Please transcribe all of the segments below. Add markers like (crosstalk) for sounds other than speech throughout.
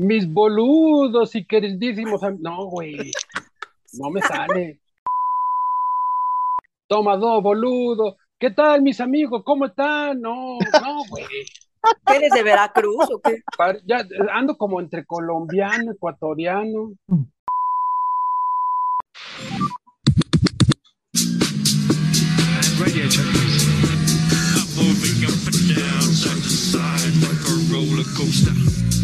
mis boludos y queridísimos. No, güey. No me sale. Toma dos, boludo. ¿Qué tal, mis amigos? ¿Cómo están? No, no, güey. ¿Eres de Veracruz o qué? Ya ando como entre colombiano, ecuatoriano. Radio check, please. I'm moving up and down, side to side, like a roller coaster.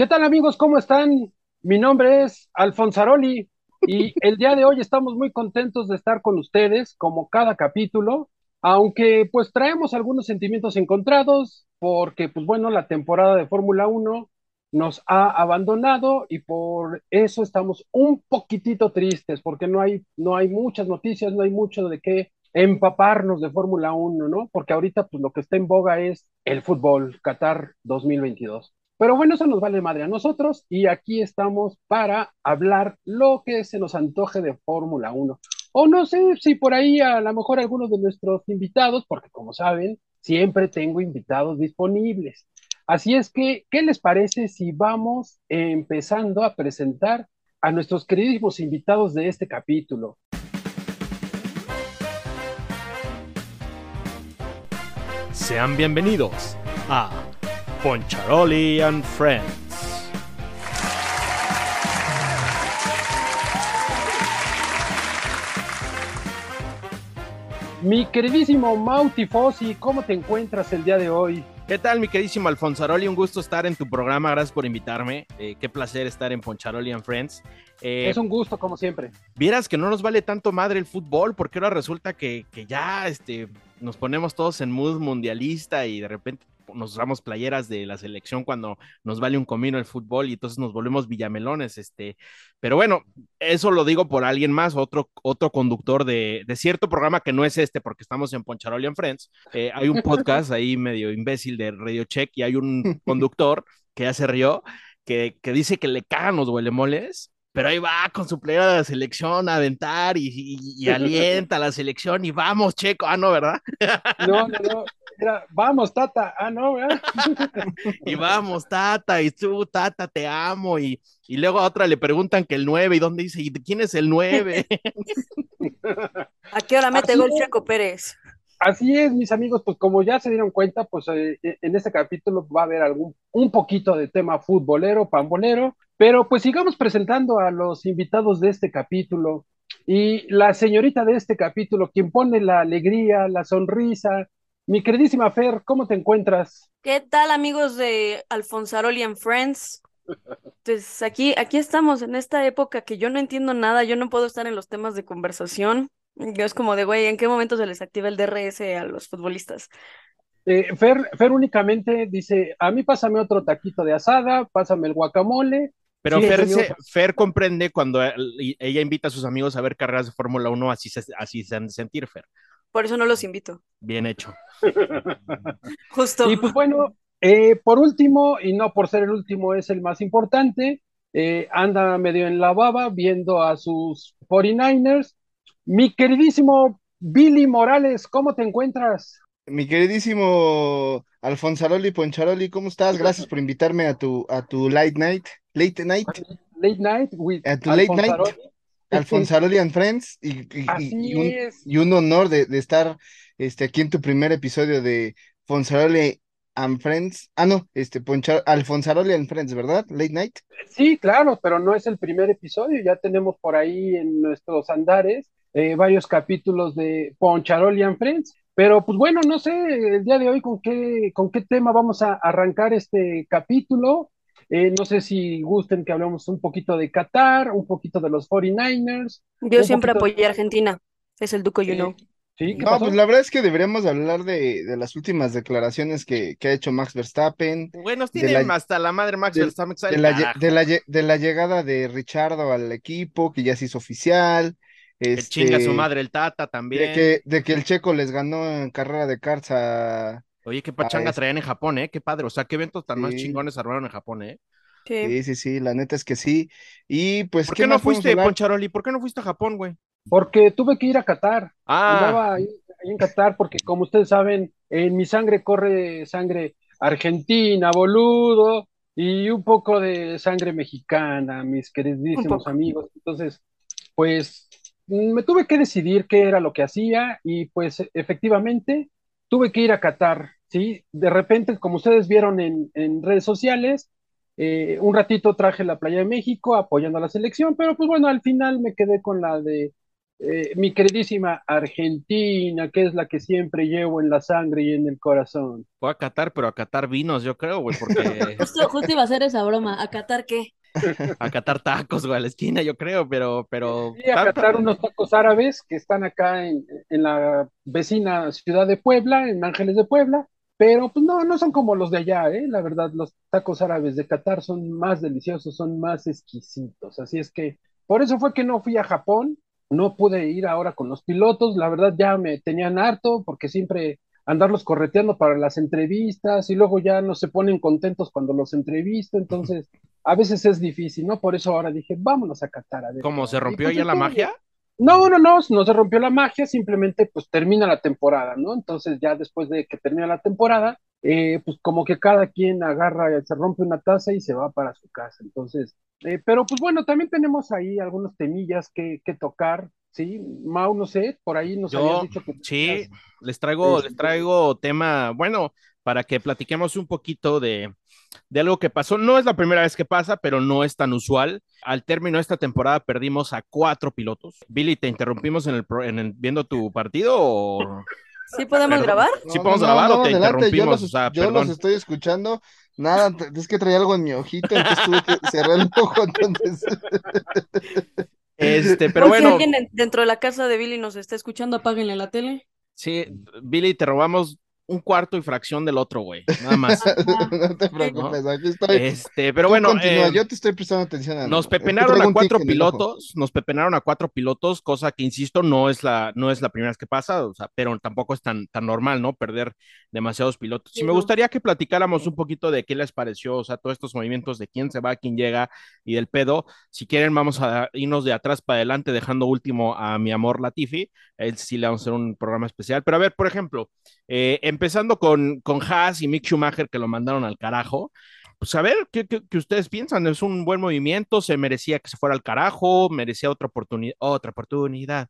¿Qué tal amigos? ¿Cómo están? Mi nombre es Alfonzaroli y el día de hoy estamos muy contentos de estar con ustedes como cada capítulo, aunque pues traemos algunos sentimientos encontrados porque pues bueno, la temporada de Fórmula 1 nos ha abandonado y por eso estamos un poquitito tristes porque no hay, no hay muchas noticias, no hay mucho de qué empaparnos de Fórmula 1, ¿no? Porque ahorita pues lo que está en boga es el fútbol, Qatar 2022. Pero bueno, eso nos vale madre a nosotros y aquí estamos para hablar lo que se nos antoje de Fórmula 1. O no sé si por ahí a lo mejor algunos de nuestros invitados, porque como saben, siempre tengo invitados disponibles. Así es que, ¿qué les parece si vamos empezando a presentar a nuestros queridísimos invitados de este capítulo? Sean bienvenidos a Poncharoli and Friends. Mi queridísimo Mauti Fossi, ¿cómo te encuentras el día de hoy? ¿Qué tal, mi queridísimo Alfonso Un gusto estar en tu programa. Gracias por invitarme. Eh, qué placer estar en Poncharoli and Friends. Eh, es un gusto, como siempre. Vieras que no nos vale tanto madre el fútbol, porque ahora resulta que, que ya este, nos ponemos todos en mood mundialista y de repente nos usamos playeras de la selección cuando nos vale un comino el fútbol y entonces nos volvemos villamelones, este, pero bueno, eso lo digo por alguien más, otro, otro conductor de, cierto programa que no es este porque estamos en Poncharolian Friends, eh, hay un podcast (laughs) ahí medio imbécil de Radio Check y hay un (laughs) conductor que ya se rió, que, que dice que le cagan los huelemoles, pero ahí va con su playera de la selección a aventar y, y, (laughs) alienta a la selección y vamos, Checo. Ah, no, ¿verdad? No, no, no vamos, Tata. Ah, no, ¿verdad? (laughs) y vamos, Tata, y tú, Tata, te amo. Y, y luego a otra le preguntan que el 9, y dónde dice, ¿y quién es el 9? (laughs) ¿A qué hora mete gol Checo Pérez? Así es, mis amigos, pues como ya se dieron cuenta, pues eh, eh, en este capítulo va a haber algún, un poquito de tema futbolero, pambolero, pero pues sigamos presentando a los invitados de este capítulo. Y la señorita de este capítulo, quien pone la alegría, la sonrisa, mi queridísima Fer, ¿cómo te encuentras? ¿Qué tal amigos de Alfonzaroli and Friends? Pues aquí, aquí estamos en esta época que yo no entiendo nada, yo no puedo estar en los temas de conversación. Yo es como de, güey, ¿en qué momento se les activa el DRS a los futbolistas? Eh, Fer, Fer únicamente dice, a mí pásame otro taquito de asada, pásame el guacamole. Pero Fer, comprende cuando ella invita a sus amigos a ver carreras de Fórmula 1, así se, así se han de sentir, Fer. Por eso no los invito. Bien hecho. (laughs) Justo. Y pues bueno, eh, por último, y no por ser el último, es el más importante, eh, anda medio en la baba viendo a sus 49ers. Mi queridísimo Billy Morales, ¿cómo te encuentras? Mi queridísimo Alfonso Poncharoli, ¿cómo estás? Gracias por invitarme a tu, a tu late night. Late night. Late night with a tu late night. Alfonso and Friends, y, y, un, honor de, estar este, aquí en tu primer episodio de Fonsaroli and Friends. Ah, no, este, Alfonzaroli and Friends, ¿verdad? Late Night. Sí, claro, pero no es el primer episodio, ya tenemos por ahí en nuestros andares eh, varios capítulos de Poncharoli and Friends. Pero pues bueno, no sé el día de hoy con qué, con qué tema vamos a arrancar este capítulo. Eh, no sé si gusten que hablemos un poquito de Qatar, un poquito de los 49ers. Yo siempre apoyé a Argentina, es el Duco, you know. ¿Sí? No, pues la verdad es que deberíamos hablar de, de las últimas declaraciones que, que, ha hecho Max Verstappen. Bueno, tiene hasta la madre Max Verstappen. De la, de, la, de la llegada de Richardo al equipo, que ya se hizo oficial. Que chinga su este, madre el Tata también. De que, de que el Checo les ganó en carrera de karts a, Oye, qué pachanga traían en Japón, ¿eh? Qué padre. O sea, qué eventos tan más chingones armaron en Japón, ¿eh? Sí. sí, sí, la neta es que sí. Y pues, ¿por qué, no fuiste, Poncharoli? ¿Por qué no fuiste a Japón, güey? Porque tuve que ir a Qatar. Ah. Andaba ahí, en Qatar porque, como ustedes saben, en mi sangre corre sangre argentina, boludo, y un poco de sangre mexicana, mis queridísimos amigos. Entonces, pues me tuve que decidir qué era lo que hacía y pues efectivamente tuve que ir a Qatar, ¿sí? De repente, como ustedes vieron en, en redes sociales, eh, un ratito traje la Playa de México apoyando a la selección, pero pues bueno, al final me quedé con la de eh, mi queridísima Argentina, que es la que siempre llevo en la sangre y en el corazón. Fue a Qatar, pero a Qatar vinos, yo creo, güey, porque... (laughs) justo, iba a hacer esa broma, ¿a Qatar qué? a Qatar tacos, güey, a la esquina, yo creo, pero... pero... Sí, a Qatar unos tacos árabes que están acá en, en la vecina ciudad de Puebla, en Ángeles de Puebla, pero pues no, no son como los de allá, ¿eh? La verdad, los tacos árabes de Qatar son más deliciosos, son más exquisitos, así es que por eso fue que no fui a Japón, no pude ir ahora con los pilotos, la verdad ya me tenían harto porque siempre andarlos correteando para las entrevistas y luego ya no se ponen contentos cuando los entrevisto, entonces a veces es difícil, ¿no? Por eso ahora dije, vámonos a Qatar. A ver. ¿Cómo se rompió pues ya la magia? No, no, no, no se rompió la magia, simplemente pues termina la temporada, ¿no? Entonces ya después de que termina la temporada, eh, pues como que cada quien agarra, se rompe una taza y se va para su casa. Entonces, eh, pero pues bueno, también tenemos ahí algunos temillas que, que tocar, ¿sí? Mau, no sé, por ahí nos habías dicho que... Sí, les traigo, les este traigo tema, bueno, para que platiquemos un poquito de, de algo que pasó. No es la primera vez que pasa, pero no es tan usual. Al término de esta temporada perdimos a cuatro pilotos. Billy, ¿te interrumpimos en el, en el viendo tu partido o... ¿Sí podemos grabar? ¿Sí podemos grabar o te interrumpimos? Yo, los, estoy escuchando. Nada, es que traía algo en mi ojito, entonces tuve que cerrar el ojo, entonces. Este, pero bueno. Si alguien dentro de la casa de Billy nos está escuchando, apáguenle la tele. Sí, Billy, te robamos un cuarto y fracción del otro, güey. Nada más. (laughs) no te (laughs) preocupes, aquí estoy. Este, pero bueno. Eh, yo te estoy prestando atención. A nos pepenaron a cuatro pilotos, nos pepenaron a cuatro pilotos, cosa que, insisto, no es la, no es la primera vez que pasa, o sea, pero tampoco es tan, tan normal, ¿no? Perder demasiados pilotos. Y me gustaría que platicáramos un poquito de qué les pareció, o sea, todos estos movimientos de quién se va, quién llega y del pedo. Si quieren, vamos a irnos de atrás para adelante, dejando último a mi amor Latifi. él sí le vamos a hacer un programa especial. Pero a ver, por ejemplo, eh, empezando con, con Haas y Mick Schumacher que lo mandaron al carajo. Pues a ver, ¿qué, ustedes piensan? ¿Es un buen movimiento? ¿Se merecía que se fuera al carajo? ¿Merecía otra oportunidad? Otra oportunidad.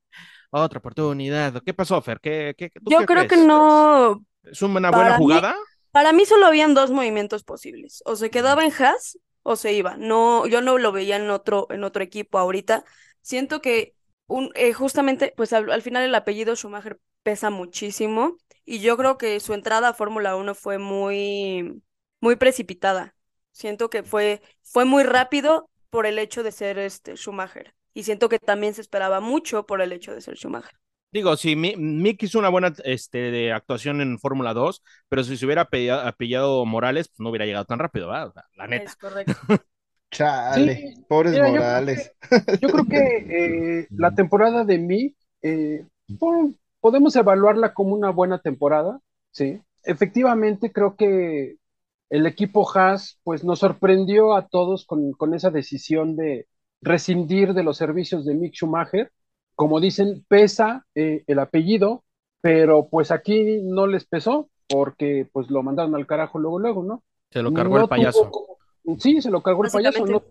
Otra oportunidad. ¿Qué pasó, Fer? ¿Qué, Yo creo que no. ¿Es una buena jugada? para mí solo habían dos movimientos posibles. O se quedaba en Haas o se iba. No, yo no lo veía en otro, en otro equipo ahorita. Siento que un, eh, justamente, pues al, final el apellido Schumacher pesa muchísimo y yo creo que su entrada a Fórmula 1 fue muy, muy precipitada. Siento que fue, fue muy rápido por el hecho de ser este Schumacher. Y siento que también se esperaba mucho por el hecho de ser Schumacher. Digo, sí, Mick hizo una buena este, de actuación en Fórmula 2, pero si se hubiera apellado, Morales, pues no hubiera llegado tan rápido, ¿verdad? La neta. Es correcto. (laughs) Chale, pobres Morales. Yo creo que, eh, la temporada de Mick eh, podemos evaluarla como una buena temporada, ¿sí? Efectivamente, creo que el equipo Haas, pues nos sorprendió a todos con, esa decisión de rescindir de los servicios de Mick Schumacher. Como dicen, pesa eh, el apellido, pero pues aquí no les pesó porque pues lo mandaron al carajo luego, luego, ¿no? Se lo cargó el payaso. sí, se lo cargó el payaso, no,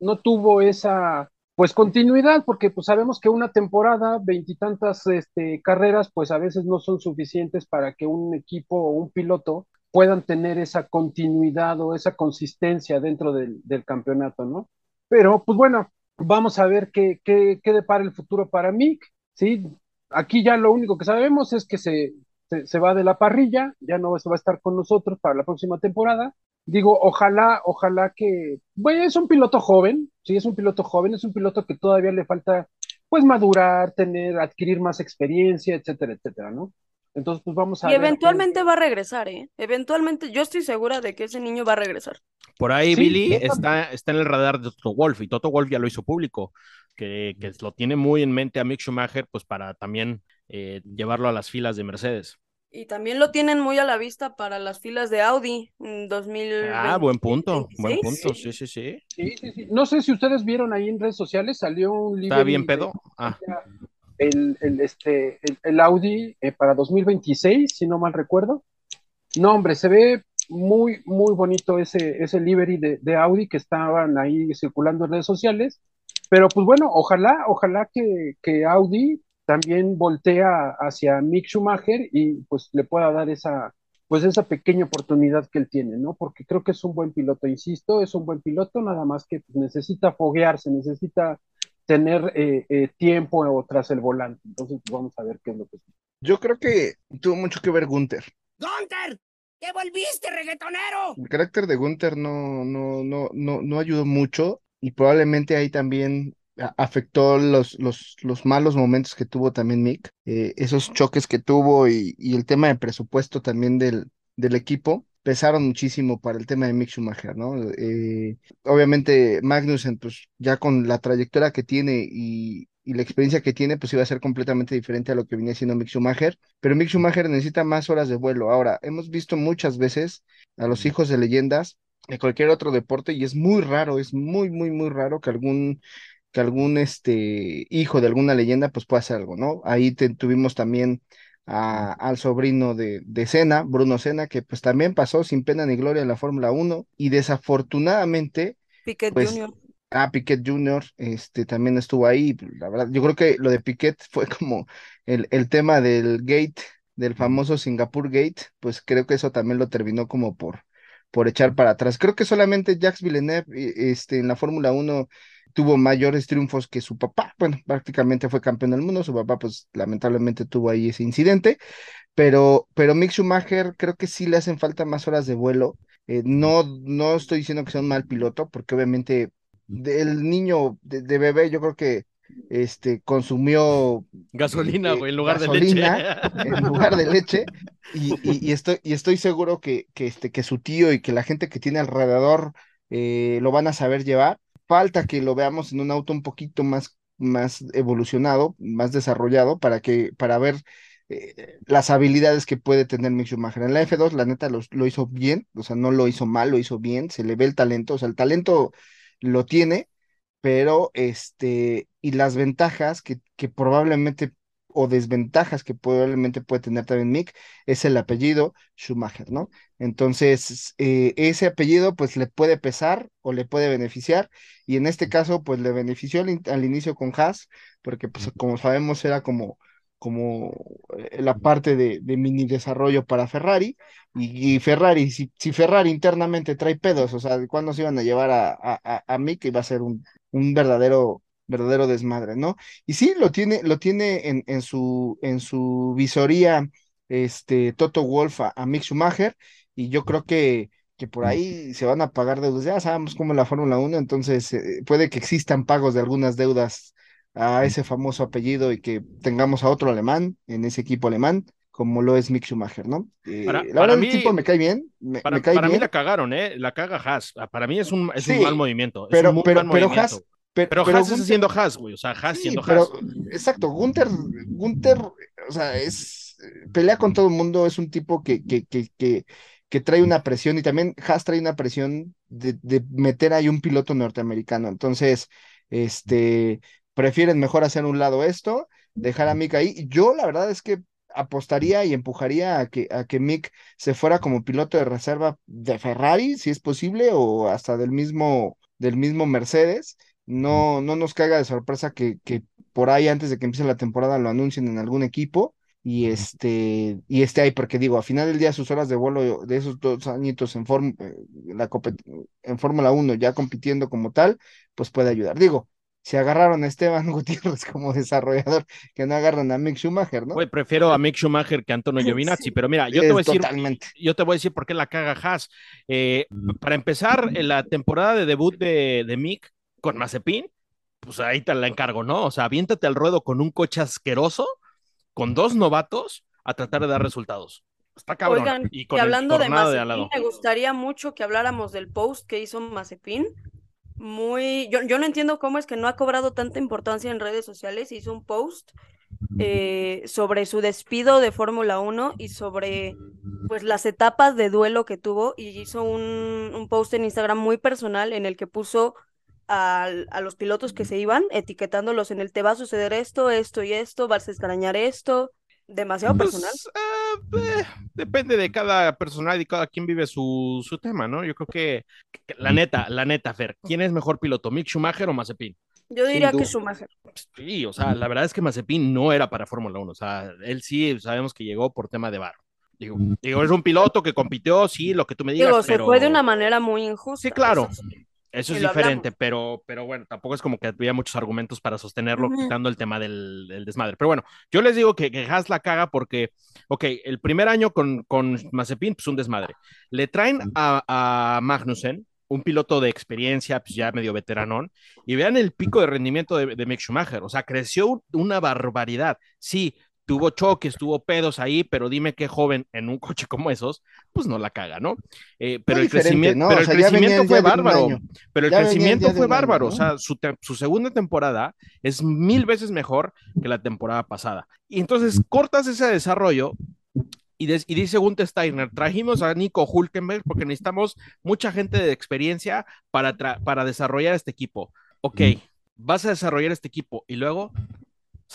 no tuvo esa pues continuidad, porque pues sabemos que una temporada, veintitantas este, carreras, pues a veces no son suficientes para que un equipo o un piloto puedan tener esa continuidad o esa consistencia dentro del, campeonato, ¿no? Pero pues bueno, vamos a ver qué, qué, qué, depara el futuro para Mick, ¿sí? Aquí ya lo único que sabemos es que se, se, va de la parrilla, ya no se va a estar con nosotros para la próxima temporada, digo, ojalá, ojalá que, bueno, es un piloto joven, sí, es un piloto joven, es un piloto que todavía le falta, pues, madurar, tener, adquirir más experiencia, etcétera, etcétera, ¿no? Entonces, pues vamos a... Y eventualmente va a regresar, ¿eh? Eventualmente, yo estoy segura de que ese niño va a regresar. Por ahí Billy está, está en el radar de Toto Wolf y Toto Wolf ya lo hizo público, que, que lo tiene muy en mente a Mick Schumacher, pues para también eh, llevarlo a las filas de Mercedes. Y también lo tienen muy a la vista para las filas de Audi en 2020. Ah, buen punto, buen punto, sí. Sí, sí, sí. No sé si ustedes vieron ahí en redes sociales, salió un libro. ¿Está bien pedo? Ah. El, el, este, el, Audi eh, para 2026, si no mal recuerdo. No, hombre, se ve muy, muy bonito ese, ese livery de, de Audi que estaban ahí circulando en redes sociales. Pero pues bueno, ojalá, ojalá que, que Audi también voltea hacia Mick Schumacher y pues le pueda dar esa, pues esa pequeña oportunidad que él tiene, ¿no? Porque creo que es un buen piloto, insisto, es un buen piloto, nada más que pues, necesita foguearse, necesita tener eh, eh, tiempo tras el volante. Entonces, vamos a ver qué es lo que Yo creo que tuvo mucho que ver Gunther. ¡Gunther! ¡Te volviste, reggaetonero! El carácter de Gunther no, no, no, no, no ayudó mucho y probablemente ahí también afectó los, los, los, malos momentos que tuvo también Mick, eh, esos choques que tuvo y, y, el tema de presupuesto también del, del equipo pesaron muchísimo para el tema de Mick Schumacher, ¿no? Eh, obviamente Magnussen, pues ya con la trayectoria que tiene y, y, la experiencia que tiene, pues iba a ser completamente diferente a lo que venía siendo Mick Schumacher, pero Mick Schumacher necesita más horas de vuelo. Ahora, hemos visto muchas veces a los hijos de leyendas de cualquier otro deporte y es muy raro, es muy, muy, muy raro que algún que algún este, hijo de alguna leyenda pues pueda hacer algo, ¿no? Ahí tuvimos también a, al sobrino de, de Senna, Bruno Senna, que pues también pasó sin pena ni gloria en la Fórmula 1 y desafortunadamente... Piquet pues, Jr. Ah, Piquet Jr. Este, también estuvo ahí, la verdad, yo creo que lo de Piquet fue como el, el tema del gate, del famoso Singapur Gate, pues creo que eso también lo terminó como por, por echar para atrás. Creo que solamente Jacques Villeneuve este, en la Fórmula 1 tuvo mayores triunfos que su papá. Bueno, prácticamente fue campeón del mundo. Su papá, pues lamentablemente tuvo ahí ese incidente. Pero, pero Mick Schumacher creo que sí le hacen falta más horas de vuelo. Eh, no, no estoy diciendo que sea un mal piloto, porque obviamente el niño de, bebé, yo creo que este consumió gasolina, eh, (laughs) en lugar de leche. En lugar de leche. Y, y, estoy, y estoy seguro que, que, este, que su tío y que la gente que tiene alrededor eh, lo van a saber llevar falta que lo veamos en un auto un poquito más, más evolucionado, más desarrollado, para que, para ver eh, las habilidades que puede tener Mick Schumacher. En la F2, la neta, lo, lo, hizo bien, o sea, no lo hizo mal, lo hizo bien, se le ve el talento, o sea, el talento lo tiene, pero este, y las ventajas que, que probablemente o desventajas que probablemente puede tener también Mick es el apellido Schumacher, ¿no? Entonces, eh, ese apellido pues le puede pesar o le puede beneficiar y en este caso pues le benefició al, inicio con Haas porque pues como sabemos era como como eh, la parte de, mini desarrollo para Ferrari y, Ferrari, si, si, Ferrari internamente trae pedos, o sea, ¿cuándo se iban a llevar a, a, a Mick? Iba a ser un, un verdadero verdadero desmadre, ¿no? Y sí, lo tiene, lo tiene en, en, su, en su visoría este, Toto Wolf a, Mick Schumacher, y yo creo que, que por ahí se van a pagar deudas. Ya sabemos cómo es la Fórmula 1, entonces eh, puede que existan pagos de algunas deudas a ese famoso apellido y que tengamos a otro alemán en ese equipo alemán como lo es Mick Schumacher, ¿no? Eh, la verdad, el tipo me cae bien. Me, para, mí la cagaron, ¿eh? La caga Haas. Para mí es un, es un mal movimiento. Pero, es un pero, pero Haas, pero, pero, Haas está siendo Haas, güey. O sea, Haas siendo Haas. Exacto, Gunther, Gunther, o sea, es pelea con todo el mundo, es un tipo que, que, que, que, que trae una presión y también Haas trae una presión de, de, meter ahí un piloto norteamericano. Entonces, este, prefieren mejor hacer un lado esto, dejar a Mick ahí. Yo la verdad es que apostaría y empujaría a que, a que Mick se fuera como piloto de reserva de Ferrari, si es posible, o hasta del mismo, del mismo Mercedes no, no nos caiga de sorpresa que, que por ahí antes de que empiece la temporada lo anuncien en algún equipo y este y esté ahí porque digo a final del día sus horas de vuelo de esos dos añitos en eh, la en Fórmula 1 ya compitiendo como tal pues puede ayudar. Digo si agarraron a Esteban (laughs) Gutiérrez como desarrollador que no agarran a Mick Schumacher no prefiero a Mick Schumacher que a Antonio (laughs) Giovinazzi pero mira yo te voy a decir yo te voy a decir por qué la caga Haas. Eh, para empezar en la temporada de debut de, de Mick con Mazepin, pues ahí te la encargo, ¿no? O sea, aviéntate al ruedo con un coche asqueroso, con dos novatos, a tratar de dar resultados. Está cabrón. Oigan, y, hablando de Mazepin, me gustaría mucho que habláramos del post que hizo Mazepin. Muy, yo, yo no entiendo cómo es que no ha cobrado tanta importancia en redes sociales. Hizo un post eh, sobre su despido de Fórmula 1 y sobre pues las etapas de duelo que tuvo y hizo un, un post en Instagram muy personal en el que puso a, a, los pilotos que se iban, etiquetándolos en el te va a suceder esto, esto y esto, vas a extrañar esto, demasiado Pues, personal. eh, eh, depende de cada personalidad y cada quien vive su, su tema, ¿no? Yo creo que, que- la neta, la neta, Fer, ¿quién es mejor piloto, Mick Schumacher o Mazepin? Yo diría que. Schumacher. Sí, o sea, la verdad es que Mazepin no era para Fórmula 1, o sea, él sí sabemos que llegó por tema de barro. Digo, digo, es un piloto que compitió, sí, lo que tú me digas, Digo, se pero fue de una manera muy injusta. Sí, claro. sí. Eso es diferente, pero, pero bueno, tampoco es como que había muchos argumentos para sostenerlo, Ujú. quitando el tema del, del desmadre. Pero bueno, yo les digo que, que Haas la caga porque, ok, el primer año con, con Mazepin, pues un desmadre. Le traen a, a Magnussen, un piloto de experiencia, pues ya medio veteranón, y vean el pico de rendimiento de, de Mick Schumacher. O sea, creció una barbaridad. Sí, tuvo choques, tuvo pedos ahí, pero dime qué joven en un (laughs) coche como esos, pues no la caga, ¿no? Eh, pero el crecimiento, ¿no? pero el sea, crecimiento fue bárbaro. Pero el Ya crecimiento fue un año, bárbaro. ¿no? O sea, su, su segunda temporada es mil veces mejor que la temporada pasada. Y entonces cortas ese desarrollo y, des- y dice Gunther Steiner, trajimos a Nico Hulkenberg porque necesitamos mucha gente de experiencia para, para desarrollar este equipo. Ok, vas a desarrollar este equipo y luego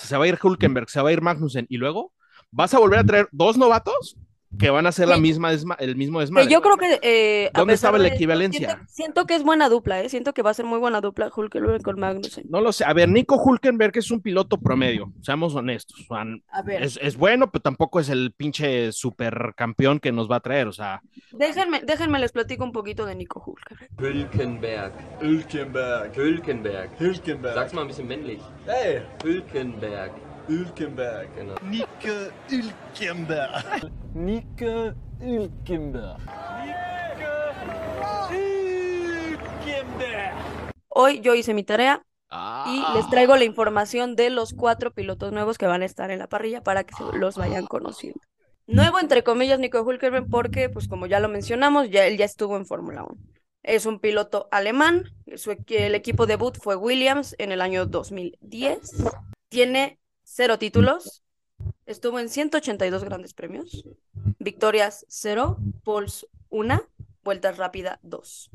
se va a ir Hulkenberg, se va a ir Magnussen y luego vas a volver a traer dos novatos que van a la Sí. misma desma- el mismo desmadre. yo creo que. eh, ¿Dónde estaba la de esto, equivalencia? Siento, siento que es buena dupla, ¿eh? Siento que va a ser muy buena dupla Hulkenberg con Magnussen. No lo sé. A ver, Nico Hulkenberg es un piloto promedio, seamos honestos. A ver, es, es bueno, pero tampoco es el pinche supercampeón que nos va a traer. O sea, déjenme, déjenme les platico un poquito de Nico Hulkenberg. Hülkenberg. Hülkenberg. Hülkenberg. Hülkenberg. Sag's mal ein bisschen männlich. Hey, Hülkenberg. Hülkenberg. Genau. Nico Hülkenberg. Nico Hülkenberg. Hülkenberg. Hoy yo hice mi tarea y ah, les traigo la información de los cuatro pilotos nuevos que van a estar en la parrilla para que se los vayan conociendo. Nuevo, entre comillas, Nico Hulkenberg, porque, pues como ya lo mencionamos, ya él ya estuvo en Fórmula 1. Es un piloto alemán, su el equipo debut fue Williams en el año 2010. Tiene cero títulos, estuvo en 182 grandes premios, victorias 0, poles 1, vueltas rápida 2.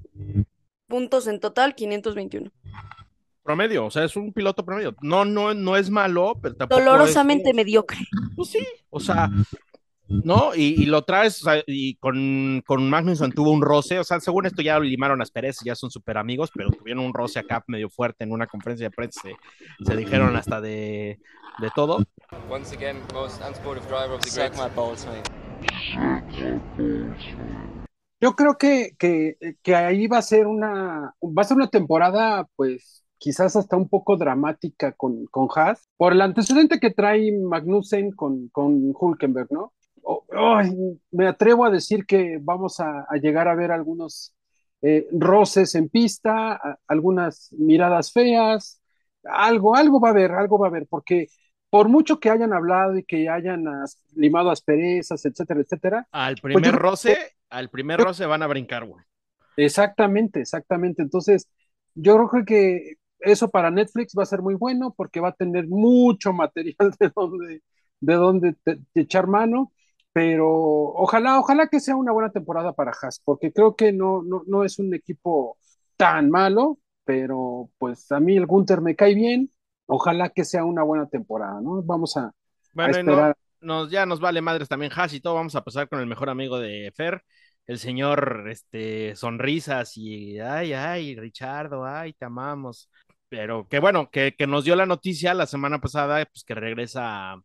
Puntos en total 521. promedio. O sea, es un piloto promedio. No, no, no es malo, pero tampoco. es- Dolorosamente mediocre. Pues sí. O sea, ¿no? Y, y lo traes, o sea, y con, con Magnussen tuvo un roce. O sea, según esto ya lo limaron las perezas, ya son súper amigos, pero tuvieron un roce acá medio fuerte en una conferencia de prensa. Se, se dijeron hasta de, de todo. Once again, most unsportive driver of the Suck my balls. Yo creo que, que, que ahí va a ser una, va a ser una temporada, pues, quizás hasta un poco dramática con, con Haas, por el antecedente que trae Magnussen con, con Hulkenberg, ¿no? Me atrevo a decir que vamos a, a llegar a ver algunos eh, roces en pista, a- algunas miradas feas, algo, algo va a haber, algo va a haber, porque por mucho que hayan hablado y que hayan as- limado asperezas, etcétera, etcétera, Al yo primer roce, al primer roce van a brincar, güey. Exactamente, exactamente. Entonces, yo creo que eso para Netflix va a ser muy bueno porque va a tener mucho material (laughs) de donde, de donde te- te echar mano, pero ojalá, ojalá que sea una buena temporada para Haas, porque creo que no, no, no es un equipo tan malo, pero pues a mí el Gunter me cae bien. Ojalá que sea una buena temporada, ¿no? Vamos a, a Bueno, no- esperar. nos, ya nos vale madres también Haas y todo. Vamos a pasar con el mejor amigo de Fer, el señor este, Sonrisas y ay, ay, Richardo, ay, te amamos. Pero que bueno, que, que nos dio la noticia la semana pasada, pues que regresa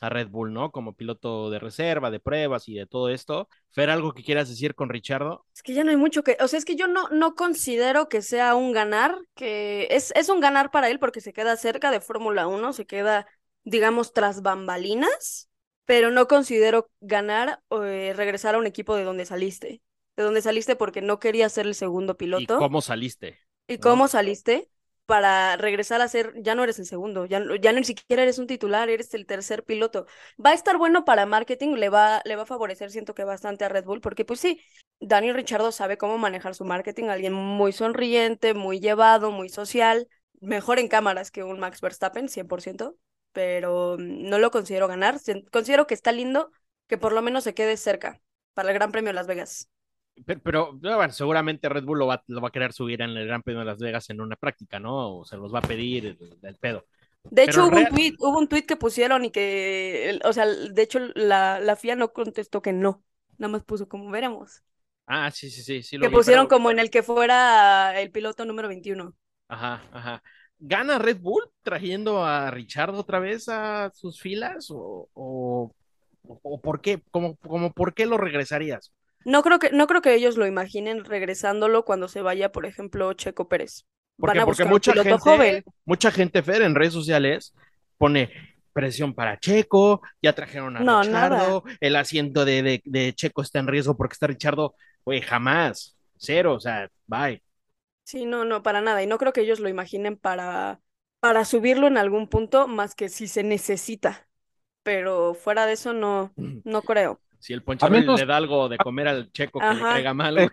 a, Red Bull, ¿no? Como piloto de reserva, de pruebas y de todo esto. Fer, ¿algo que quieras decir con Richardo? Es que ya no hay mucho que, o sea, es que yo no, no considero que sea un ganar, que es, es un ganar para él porque se queda cerca de Fórmula 1, se queda, digamos, tras bambalinas, pero no considero ganar o eh, regresar a un equipo de donde saliste, de donde saliste porque no querías ser el segundo ¿Y piloto. cómo saliste? ¿Y cómo saliste? Para regresar a ser, ya no eres el segundo, ya, ya ni siquiera eres un titular, eres el tercer piloto. Va a estar bueno para marketing, le va, le va a favorecer, siento que bastante a Red Bull, porque pues sí, Daniel Richardo sabe cómo manejar su marketing, alguien muy sonriente, muy llevado, muy social, mejor en cámaras que un Max Verstappen, 100%. pero no lo considero ganar. Considero que está lindo que por lo menos se quede cerca para el Gran Premio de Las Vegas. Pero, bueno, seguramente Red Bull lo va, lo va, a querer subir en el Gran Premio de Las Vegas en una práctica, ¿no? O se los va a pedir del pedo. De hecho, hubo, un tweet, hubo un tweet que pusieron y que, o sea, de hecho, la, la FIA no contestó que no, nada más puso como veremos. Ah, sí, sí, sí. sí que pusieron como en el que fuera el piloto número 21. Ajá, ajá. ¿Gana Red Bull trayendo a Richard otra vez a sus filas? ¿O, o, o por qué? ¿Cómo, como, ¿Por qué lo regresarías? No creo, que, no creo que ellos lo imaginen regresándolo cuando se vaya, por ejemplo, Checo Pérez. Porque, porque mucha gente, joven. mucha gente, Fer, en redes sociales pone presión para Checo, ya trajeron a no, Richardo, el asiento de, de, Checo está en riesgo porque está Richardo, güey, jamás, cero, o sea, bye. Sí, no, no, para nada, y no creo que ellos lo imaginen para, para subirlo en algún punto, más que si se necesita, pero fuera de eso no, no creo. Si el Poncho le da algo de comer al Checo que le caiga mal.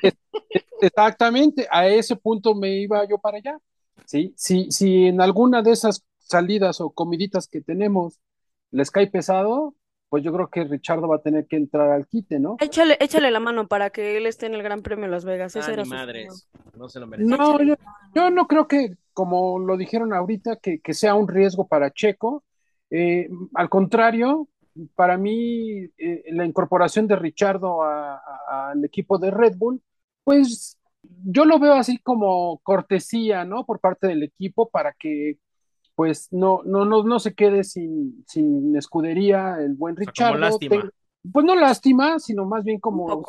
Exactamente, a ese punto me iba yo para allá. ¿sí? Si, si en alguna de esas salidas o comiditas que tenemos les cae pesado, pues yo creo que Richardo va a tener que entrar al quite, ¿no? Échale, échale la mano para que él esté en el Gran Premio de Las Vegas. Ese era madres, no se lo merece. No, yo, no creo que, como lo dijeron ahorita, que, que sea un riesgo para Checo. Eh, al contrario, para mí, eh, la incorporación de Richardo al equipo de Red Bull, pues yo lo veo así como cortesía, ¿no? Por parte del equipo para que pues no, no, no, no se quede sin, sin escudería el buen Richardo. pues no lástima, sino más bien como un,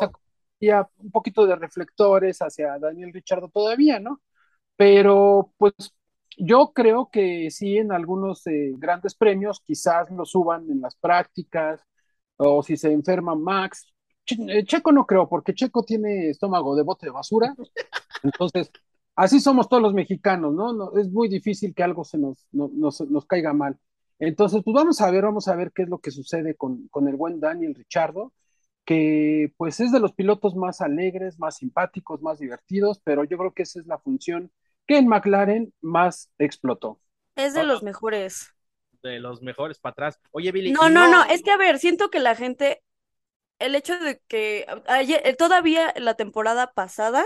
un poquito de reflectores hacia Daniel Richardo todavía, ¿no? Pero pues yo creo que sí, en algunos eh, grandes premios quizás lo suban en las prácticas o si se enferma Max. Eh, Checo no creo, porque Checo tiene estómago de bote de basura. Entonces, así somos todos los mexicanos, ¿no? es muy difícil que algo se nos, nos, caiga mal. Entonces, pues vamos a ver, vamos a ver qué es lo que sucede con, con el buen Daniel Richardo, que pues es de los pilotos más alegres, más simpáticos, más divertidos, pero yo creo que esa es la función que en McLaren más explotó. Es de los mejores. De los mejores para atrás. Oye, Billy. No, no, no, es que a ver, siento que la gente, el hecho de que ayer, todavía la temporada pasada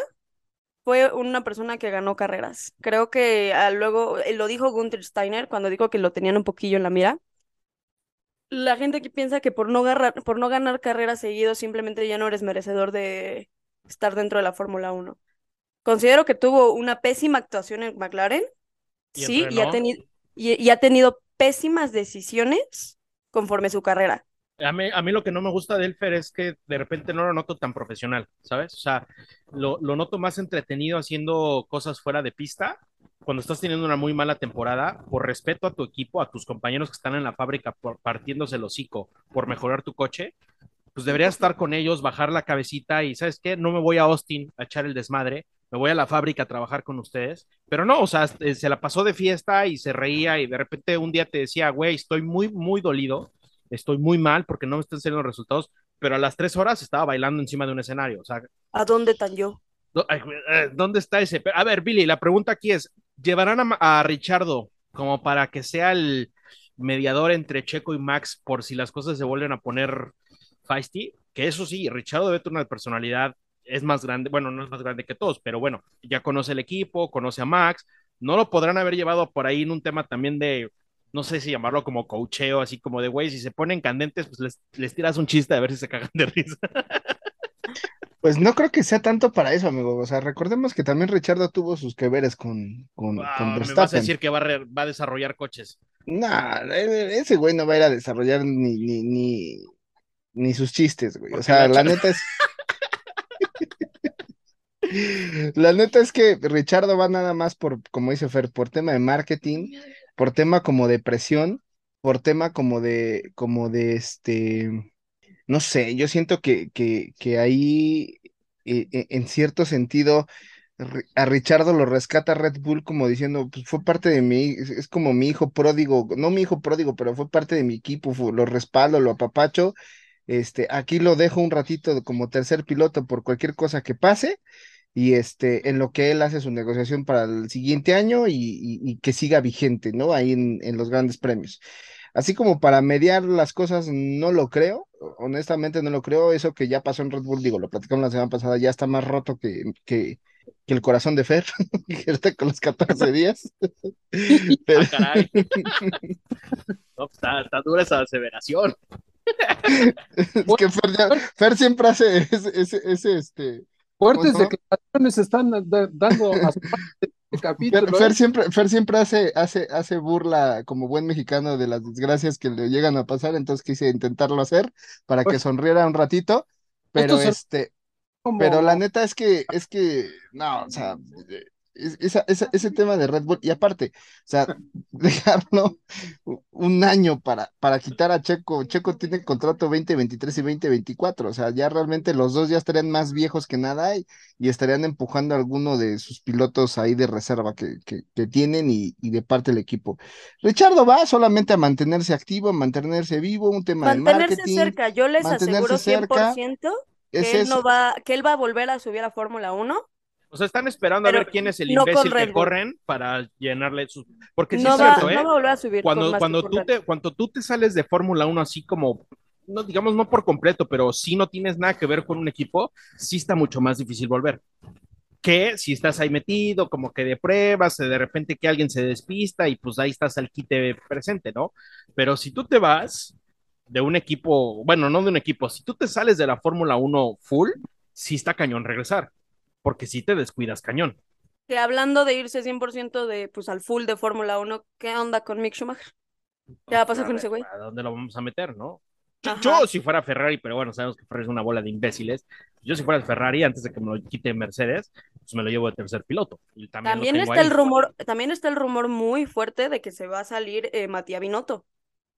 fue una persona que ganó carreras. Creo que ah, luego eh, lo dijo Gunther Steiner cuando dijo que lo tenían un poquillo en la mira. La gente que piensa que por no, por no ganar carreras seguidos simplemente ya no eres merecedor de estar dentro de la Fórmula 1. Considero que tuvo una pésima actuación en McLaren. sí, y ha, tenido, y, ha tenido pésimas decisiones conforme su carrera. A mí, a mí, lo que no me gusta de Elfer es que de repente no lo noto tan profesional, ¿sabes? O sea, lo, lo, noto más entretenido haciendo cosas fuera de pista. Cuando estás teniendo una muy mala temporada, por respeto a tu equipo, a tus compañeros que están en la fábrica por, partiéndose el hocico por mejorar tu coche, pues deberías estar con ellos, bajar la cabecita y, ¿sabes qué? No me voy a Austin a echar el desmadre, me voy a la fábrica a trabajar con ustedes, pero no, o sea, eh, se la pasó de fiesta y se reía y de repente un día te decía, güey, estoy muy, muy dolido, estoy muy mal porque no me están saliendo los resultados, pero a las tres horas estaba bailando encima de un escenario, o sea. ¿A dónde tan yo? Eh, ¿Dónde está ese? A ver, Billy, la pregunta aquí es, ¿llevarán a, a Richardo como para que sea el mediador entre Checo y Max por si las cosas se vuelven a poner feisty? Que eso sí, Richardo debe tener una personalidad es más grande, bueno, no es más grande que todos, pero bueno, ya conoce el equipo, conoce a Max, no lo podrán haber llevado por ahí en un tema también de, no sé si llamarlo como cocheo, así como de, güey, si se ponen candentes, pues les, tiras un chiste a ver si se cagan de risa. Pues no creo que sea tanto para eso, amigo. O sea, recordemos que también Richardo tuvo sus que veres con, con, ah, Me vas a decir que va a, va a desarrollar coches. Nah, e, ese güey no va a ir a desarrollar ni, ni, ni, ni sus chistes, güey. O sea, la neta es. (laughs) La neta es que Richardo va nada más por, como dice Fer, por tema de marketing, por tema como de presión, por tema como de, como de este, no sé, yo siento que, que, que ahí, eh, eh, en cierto sentido, a Richardo lo rescata Red Bull como diciendo, pues fue parte de mí, es, como mi hijo pródigo, no mi hijo pródigo, pero fue parte de mi equipo, lo respaldo, lo apapacho, este, aquí lo dejo un ratito como tercer piloto por cualquier cosa que pase, y este, en lo que él hace su negociación para el siguiente año y, que siga vigente, ¿no? Ahí en, los grandes premios. así como para mediar las cosas, no lo creo, honestamente no lo creo, eso que ya pasó en Red Bull, digo, lo platicamos la semana pasada, ya está más roto que, que, que el corazón de Fer, (laughs) que está con los 14 (laughs) días. Pero... Ah, caray. (laughs) no, pues, está, está dura esa aseveración. (laughs) es que Fer, ya, Fer, siempre hace ese, ese, ese este. Fuertes declaraciones están dando a su (laughs) capítulo. Fer, Fer, siempre, Fer siempre hace, hace, hace burla como buen mexicano de las desgracias que le llegan a pasar, entonces quise intentarlo hacer para que sonriera un ratito, pero este, como... pero la neta es que, es que, no, o sea, esa, esa, ese tema de Red Bull, y aparte, o sea, (laughs) dejarlo un año para, para quitar a Checo, Checo tiene contrato 2023 y 2024, o sea, ya realmente los dos ya estarían más viejos que nada y, y estarían empujando a alguno de sus pilotos ahí de reserva que, que, que tienen y, y, de parte del equipo. Richardo va solamente a mantenerse activo, mantenerse vivo, un tema de marketing. cerca, yo les aseguro 100% cerca, que, él no va, que él va a volver a subir a Fórmula 1 o sea, están esperando Pero a ver quién es el imbécil que corren para llenarle sus. Porque sí no es cierto, va, ¿eh? No va a volver a subir cuando, cuando, tú te, cuando tú te sales de Fórmula 1 así como, no digamos no por completo, pero si no tienes nada que ver con un equipo, sí está mucho más difícil volver. Que si estás ahí metido, como que de pruebas, de repente que alguien se despista y pues ahí estás al quite presente, ¿no? Pero si tú te vas de un equipo, bueno, no de un equipo, si tú te sales de la Fórmula 1 full, sí está cañón regresar porque si te descuidas cañón. Que hablando de irse 100% de, pues, al full de Fórmula 1, ¿qué onda con Mick Schumacher? ¿Qué va a pasar con ese güey? ¿A dónde lo vamos a meter, no? Yo, yo, si fuera Ferrari, pero bueno, sabemos que Ferrari es una bola de imbéciles. Yo si fuera Ferrari, antes de que me lo quite Mercedes, pues me lo llevo de tercer piloto. Y también también está ahí. el rumor, también está el rumor muy fuerte de que se va a salir eh, Matías Binotto.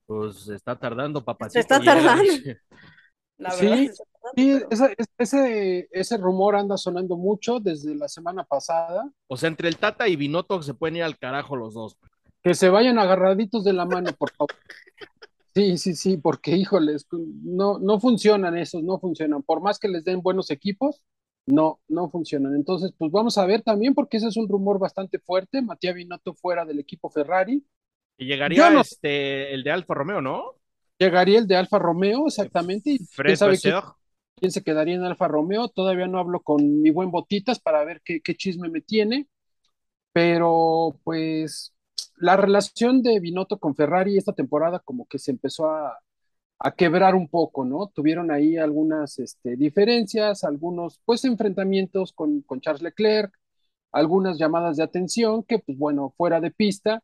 Pues está tardando, papacito. Se está tardando. (laughs) La sí, sí ese, ese, ese, rumor anda sonando mucho desde la semana pasada. O sea, entre el Tata y Binotto se pueden ir al carajo los dos. Que se vayan agarraditos de la mano, por favor. Sí, sí, sí, porque híjoles, no, no funcionan esos, no funcionan. Por más que les den buenos equipos, no, no funcionan. Entonces, pues vamos a ver también, porque ese es un rumor bastante fuerte. Matías Binotto fuera del equipo Ferrari. Y llegaría no... este, el de Alfa Romeo, ¿no? Llegaría el de Alfa Romeo, exactamente. Y sabe quién, se quedaría en Alfa Romeo. Todavía no hablo con mi buen Botitas para ver qué, chisme me tiene. Pero pues la relación de Binotto con Ferrari esta temporada como que se empezó a, a quebrar un poco, ¿no? Tuvieron ahí algunas este, diferencias, algunos pues enfrentamientos con, con, Charles Leclerc, algunas llamadas de atención que pues bueno, fuera de pista,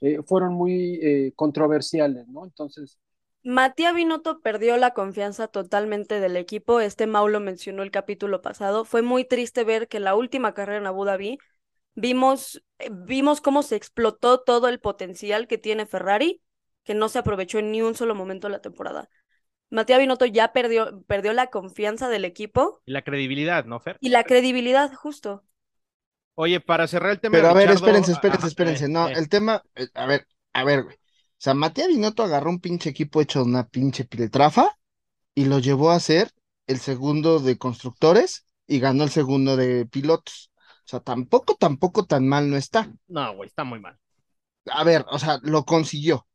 eh, fueron muy eh, controversiales, ¿no? Entonces, Matías Binotto perdió la confianza totalmente del equipo. Este Mau lo mencionó el capítulo pasado. Fue muy triste ver que la última carrera en Abu Dhabi vimos, vimos cómo se explotó todo el potencial que tiene Ferrari, que no se aprovechó en ni un solo momento de la temporada. Matías Binotto ya perdió, perdió la confianza del equipo. Y la credibilidad, ¿no, Fer? Y la credibilidad, justo. Oye, para cerrar el tema. Pero a ver, Richardo... espérense, espérense, espérense. Ah, no, eh, el tema, eh, a ver, a ver, güey. O sea, Matías Binotto agarró un pinche equipo hecho de una pinche piltrafa y lo llevó a ser el segundo de constructores y ganó el segundo de pilotos. O sea, tampoco, tampoco tan mal no está. No, güey, está muy mal. A ver, o sea, lo consiguió,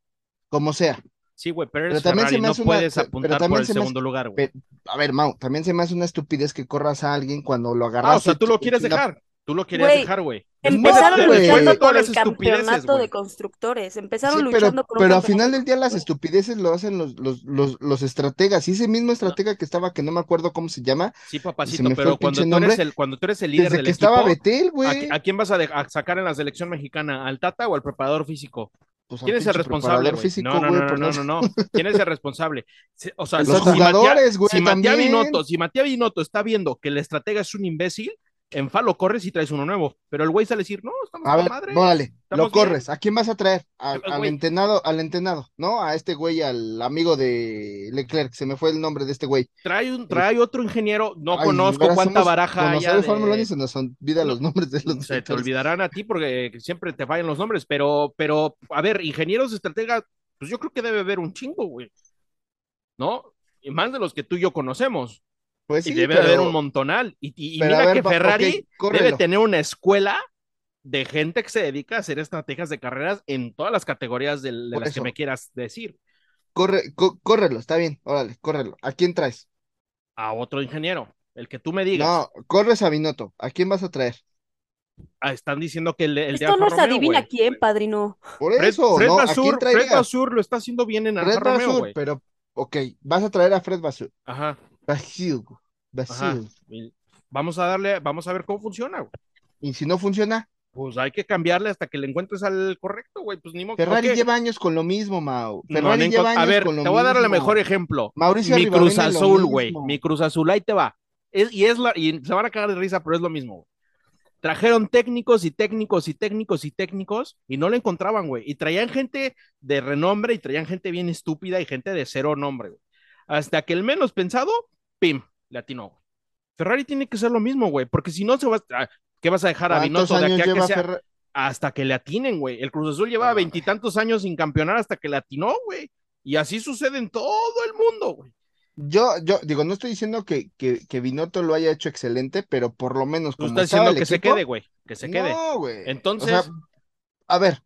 como sea. Sí, güey, pero, eres pero también Ferrari, se me hace no una, puedes apuntar por el segundo hace, lugar, güey. A ver, Mau, también se me hace una estupidez que corras a alguien cuando lo agarras. Ah, o sea, tú lo quieres dejar. Tú lo querías Wey, dejar, güey. Empezaron luchando por el campeonato de constructores. Empezaron Sí, luchando pero, por un pero al final de del día las estupideces lo hacen los, los, los, los estrategas. Y ese mismo estratega que estaba, que no me acuerdo cómo se llama, Sí, se papacito, me pero cuando tú, eres el, cuando tú eres el líder desde del que equipo, estaba Betel, ¿a, güey. a quién vas a, de- a sacar en la selección mexicana? ¿Al Tata o al preparador físico? Pues ¿Quién es el responsable, físico, No, no, no, por no, no- no, no. ¿Quién es el responsable? O sea, Los si Matías- jugadores, güey, si Matías. Binotto, si Matías Binotto está viendo que el estratega es un imbécil, en Falo corres y traes uno nuevo. Pero el güey sale a decir, no, estamos A ver, madre. órale, Estamos lo corres. ¿A quién vas a traer? Al, entrenado, al entrenado, ¿no? A este güey, al amigo de Leclerc, se me fue el nombre de este güey. Trae, un, trae otro ingeniero, no Ay, conozco cuánta somos baraja haya de Fórmula 1 y de... se nos olvidan los nombres de los Se te olvidarán a ti porque siempre te fallan los nombres, pero, pero, a ver, ingenieros estrategas, pues yo creo que debe haber un chingo, güey. ¿No? Y más de los que tú y yo conocemos. Pues y debe pero- haber un montonal. Y, y- y pero mira ver, que Ferrari debe tener una escuela de gente que se dedica a hacer estrategias de carreras en todas las categorías de, las que me quieras decir. Corre, co- córrelo, está bien, órale, córrelo. ¿A quién traes? A otro ingeniero, el que tú me digas. No, corres a Binotto. ¿A quién vas a traer? Ah, están diciendo que el, el de Esto no se adivina quién, padrino. Por Fred, eso, Fred ¿no? ¿A Basur, quién Fred? Basur lo está haciendo bien en Alfa Fred Romeo, Basur, pero, ok, vas a traer a Fred Basur. Ajá, Basil, ajá. Basil. Y Vamos a darle, vamos a ver cómo funciona, güey. Y si no funciona, Pues hay que cambiarle hasta que le encuentres al correcto, güey. Pues ni modo. Ferrari lleva años con lo mismo, Mau. Ferrari no lleva encont- a años ver, con lo te voy a dar el mejor ejemplo. Mauricio mi Cruz Azul, güey. Mi Cruz Azul, ahí te va. Es, y es la, y se van a cagar de risa, pero es lo mismo. güey. Trajeron técnicos y técnicos y técnicos y técnicos y no le encontraban, güey. Y traían gente de renombre y traían gente bien estúpida y gente de cero nombre, güey. Hasta que el menos pensado, pim, le atinó, güey. Ferrari tiene que ser lo mismo, güey, porque si no se va a... ¿Qué vas a dejar a ¿Cuántos Binotto de aquí a que sea? Ferrari? hasta que le atinen, güey. El Cruz Azul llevaba veintitantos años sin campeonar hasta que le atinó, güey. Y así sucede en todo el mundo, güey. Yo, yo digo, no estoy diciendo que, que, que Binotto lo haya hecho excelente, pero por lo menos Tú como estás diciendo el que se equipo- quede, güey. Que se quede. No, güey. Entonces- O sea, a ver,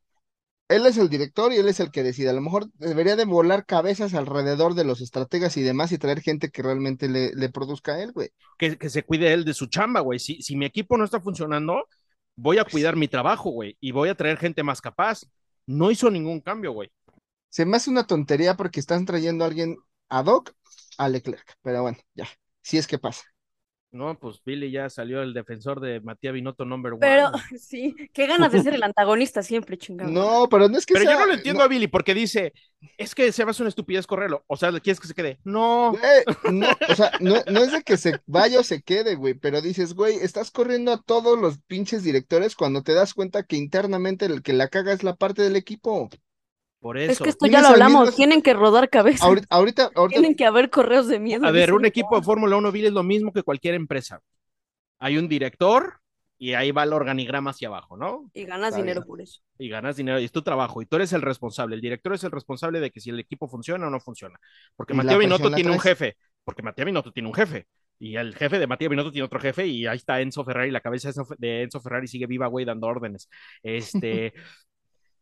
él es el director y él es el que decide. A lo mejor debería de volar cabezas alrededor de los estrategas y demás y traer gente que realmente le, le produzca a él, güey. Que, que se cuide él de su chamba, güey. Si, si mi equipo no está funcionando, voy a cuidar mi trabajo, güey. Y voy a traer gente más capaz. No hizo ningún cambio, güey. Se me hace una tontería porque están trayendo a alguien ad hoc a Leclerc. Pero bueno, ya. Si es que pasa. No, pues Billy ya salió el defensor de Matías Binotto number one. Pero (laughs) sí, qué ganas de ser el (laughs) antagonista siempre, chingado. No, pero no es que Pero yo no lo entiendo a Billy porque dice, es que se va a hacer una estupidez correrlo. O sea, ¿quieres que se quede? No. Güey, no, (laughs) o sea, no, no es de que se vaya o se quede, güey, pero dices, güey, estás corriendo a todos los pinches directores cuando te das cuenta que internamente el que la caga es la parte del equipo. Por Es que esto ya lo hablamos, mismo- tienen que rodar cabeza. Ahorita, ahorita, (laughs) ahorita- Tienen que haber correos de miedo. A ver, un equipo de Fórmula 1 Billy es lo mismo que cualquier empresa. Hay un director y ahí va el organigrama hacia abajo, ¿no? Y ganas Está dinero bien. por eso. Y ganas dinero y es tu trabajo y tú eres el responsable. El director es el responsable de que si el equipo funciona o no funciona. Porque Mateo Binotto tiene un jefe. Porque Mateo Binotto tiene un jefe. Y el jefe de Mateo Binotto tiene otro jefe y ahí está Enzo Ferrari, la cabeza de Enzo- de Enzo Ferrari sigue viva, güey, dando órdenes. Este, (laughs)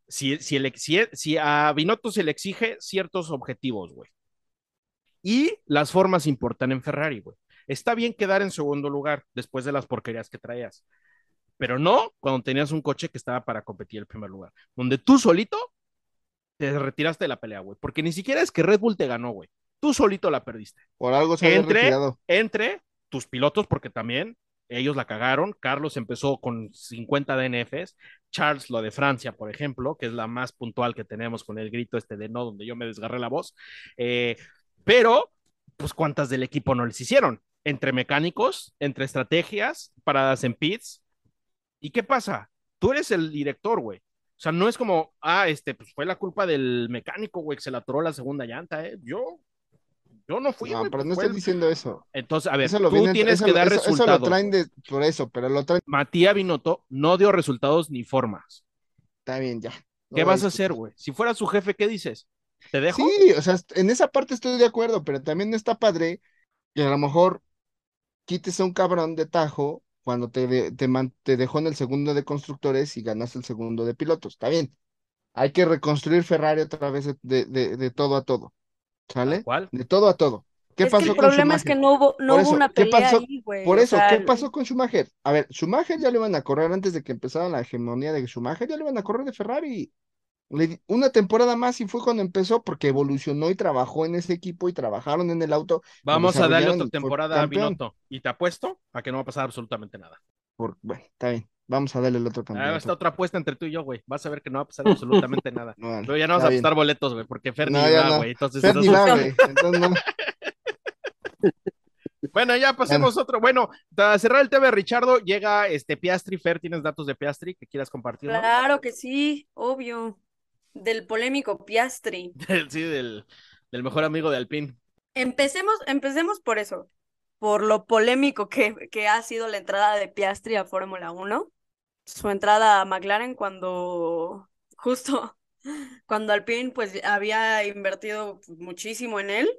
si, si, el- si, si a Binotto se le exige ciertos objetivos, güey. Y las formas importan en Ferrari, güey. Está bien quedar en segundo lugar después de las porquerías que traías, pero no cuando tenías un coche que estaba para competir el primer lugar, donde tú solito te retiraste de la pelea, güey, porque ni siquiera es que Red Bull te ganó, güey. Tú solito la perdiste. por algo se Entre, retirado. entre tus pilotos, porque también ellos la cagaron. Carlos empezó con 50 DNFs. Charles, lo de Francia, por ejemplo, que es la más puntual que tenemos con el grito este de no, donde yo me desgarré la voz. Eh, pero, pues, ¿cuántas del equipo no les hicieron? Entre mecánicos, entre estrategias, paradas en pits. ¿Y qué pasa? Tú eres el director, güey. O sea, no es como, ah, este, pues fue la culpa del mecánico, güey, que se la atoró la segunda llanta, ¿eh? Yo, yo no fui, No, pero pues no estoy diciendo eso. Entonces, a ver, Eso lo tú vienen- tienes eso que dar eso- eso resultados. lo traen de, por eso, pero lo traen. Matías Binotto no dio resultados ni formas. Está bien, ya. ¿Qué vas a hacer, güey? Si fuera su jefe, ¿qué dices? ¿Te dejo? Sí, o sea, en esa parte estoy de acuerdo, pero también no está padre que a lo mejor quites a un cabrón de tajo cuando te, te, te dejó en el segundo de constructores y ganas el segundo de pilotos. Está bien. Hay que reconstruir Ferrari otra vez de- de todo a todo. ¿Sale? ¿Cuál? De todo a todo. ¿Qué es pasó que el con problema es que no hubo, no hubo una ¿qué pelea pasó? ahí, güey. Por o eso, sea, ¿qué pasó con Schumacher? A ver, Schumacher ya lo iban a correr antes de que empezara la hegemonía de Schumacher, ya lo iban a correr de Ferrari. Le una temporada más y fue cuando empezó porque evolucionó y trabajó en ese equipo y trabajaron en el auto. Vamos a darle otra temporada a. Binotto. Y te apuesto a que no va a pasar absolutamente nada. Por- bueno, está bien. Vamos a darle el otro Ah, campeonato. esta otra apuesta entre tú y yo, güey. Vas a ver que no va a pasar absolutamente nada. No, (laughs) vale, Pero ya no vamos está a bien. apostar boletos, güey, porque Fer ni No, va, no. güey. Entonces, Fer ni va, güey. Entonces, no. (laughs) Bueno, ya pasemos otro. Bueno, para cerrar el tema de Richardo, llega este Piastri. Fer, ¿tienes datos de Piastri que quieras compartir? Claro que sí, obvio. Del polémico Piastri. (laughs) sí, del, del mejor amigo de Alpine. Empecemos, empecemos por eso, por lo polémico que, que ha sido la entrada de Piastri a Fórmula 1. Su entrada a McLaren cuando justo (laughs) cuando Alpine pues había invertido muchísimo en él,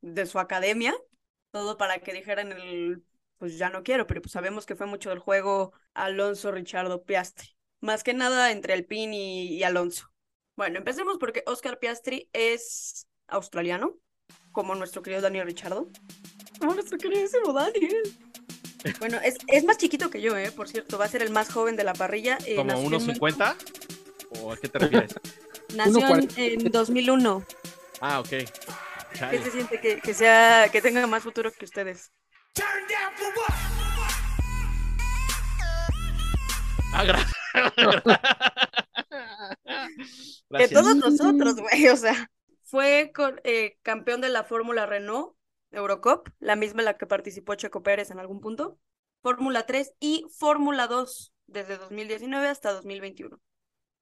de su academia, todo para que dijeran el pues ya no quiero, pero pues sabemos que fue mucho del juego Alonso Richardo Piastri. más que nada entre Alpine y, y Alonso. Bueno, empecemos porque Oscar Piastri es australiano, como nuestro querido Daniel Richardo. Oh, nuestro queridísimo Daniel. Bueno, es, es más chiquito que yo, ¿eh? Por cierto, va a ser el más joven de la parrilla. eh, ¿Como nació en- 1.50? ¿O a qué te refieres? (laughs) Nació en, 1.40. en 2001. Ah, ok. ¿Qué Chale. se siente que, que sea, que tenga más futuro que ustedes? Turn down for what? Ah, gra- (laughs) Que Gracias. todos nosotros, güey, o sea, fue con- eh, campeón de la Fórmula Renault Eurocup, la misma en la que participó Checo Pérez en algún punto, Fórmula 3 y Fórmula 2 desde 2019 hasta 2021.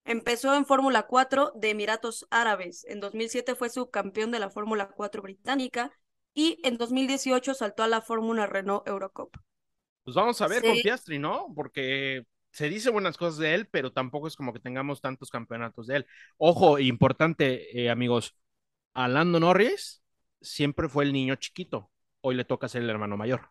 Empezó en Fórmula 4 de Emiratos Árabes. En 2007 fue subcampeón de la Fórmula 4 británica y en 2018 saltó a la Fórmula Renault Eurocup. Pues vamos a ver con. Piastri, ¿no? Porque se dice buenas cosas de él, pero tampoco es como que tengamos tantos campeonatos de él. Ojo, importante, eh, amigos, a Lando Norris siempre fue el niño chiquito. Hoy le toca ser el hermano mayor.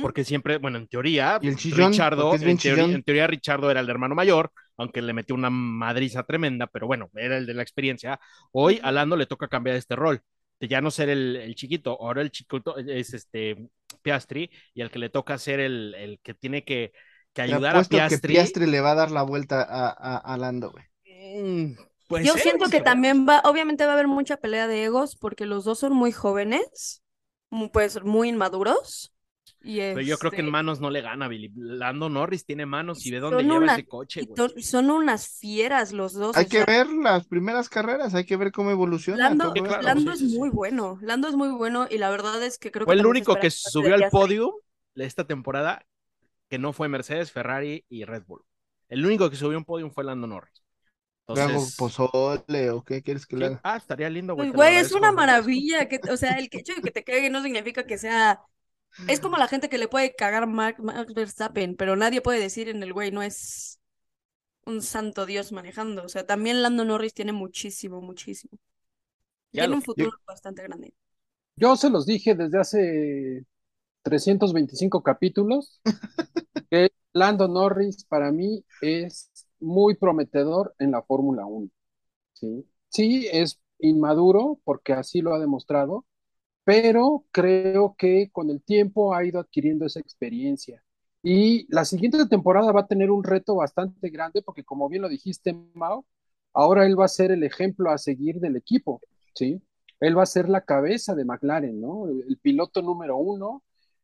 Porque siempre, bueno, en teoría, Y el chillón, Richardo, en teoría, chillón. en teoría Richardo era el hermano mayor, aunque le metió una madriza tremenda, pero bueno, era el de la experiencia. Hoy a Lando le toca cambiar este rol, de ya no ser el, el chiquito, ahora el chiquito es este Piastri, y el que le toca ser el, el que tiene que, ayudar a que Piastri. Piastri le va a dar la vuelta a, a, a Lando, güey. Mm, puede Yo ser, siento que también va, obviamente va a haber mucha pelea de egos porque los dos son muy jóvenes, pues muy inmaduros. Y Pero yo creo que en este, manos no le gana, Billy. Lando Norris tiene manos y ve Son dónde lleva una- ese coche, y güey. to- son unas fieras los dos. Hay que sea, ver las primeras carreras, hay que ver cómo evoluciona. Lando, todo Sí, claro, esto. Lando sí, es sí, muy bueno, Lando es muy bueno y la verdad es que creo Fue que el también se único que subió al podio de esta temporada que no fue Mercedes, Ferrari y Red Bull. El único que subió un podio fue Lando Norris. ¿Le hago Entonces, pozole o qué quieres que le haga? ah, estaría lindo, güey. Pues, güey, es una maravilla, que, o sea, el que- hecho de que te cague no significa que sea... Es como la gente que le puede cagar Max, Max Verstappen, pero nadie puede decir en el güey, no es un santo Dios manejando. O sea, también Lando Norris tiene muchísimo, muchísimo. Ya Tiene lo- un futuro bastante grande. Yo se los dije desde hace 325 capítulos (laughs) que Lando Norris para mí es muy prometedor en la Fórmula 1. ¿sí? sí, es inmaduro porque así lo ha demostrado, pero creo que con el tiempo ha ido adquiriendo esa experiencia. Y la siguiente temporada va a tener un reto bastante grande porque como bien lo dijiste, Mao, ahora él va a ser el ejemplo a seguir del equipo, ¿sí? Él va a ser la cabeza de McLaren, ¿no? El, el piloto número uno,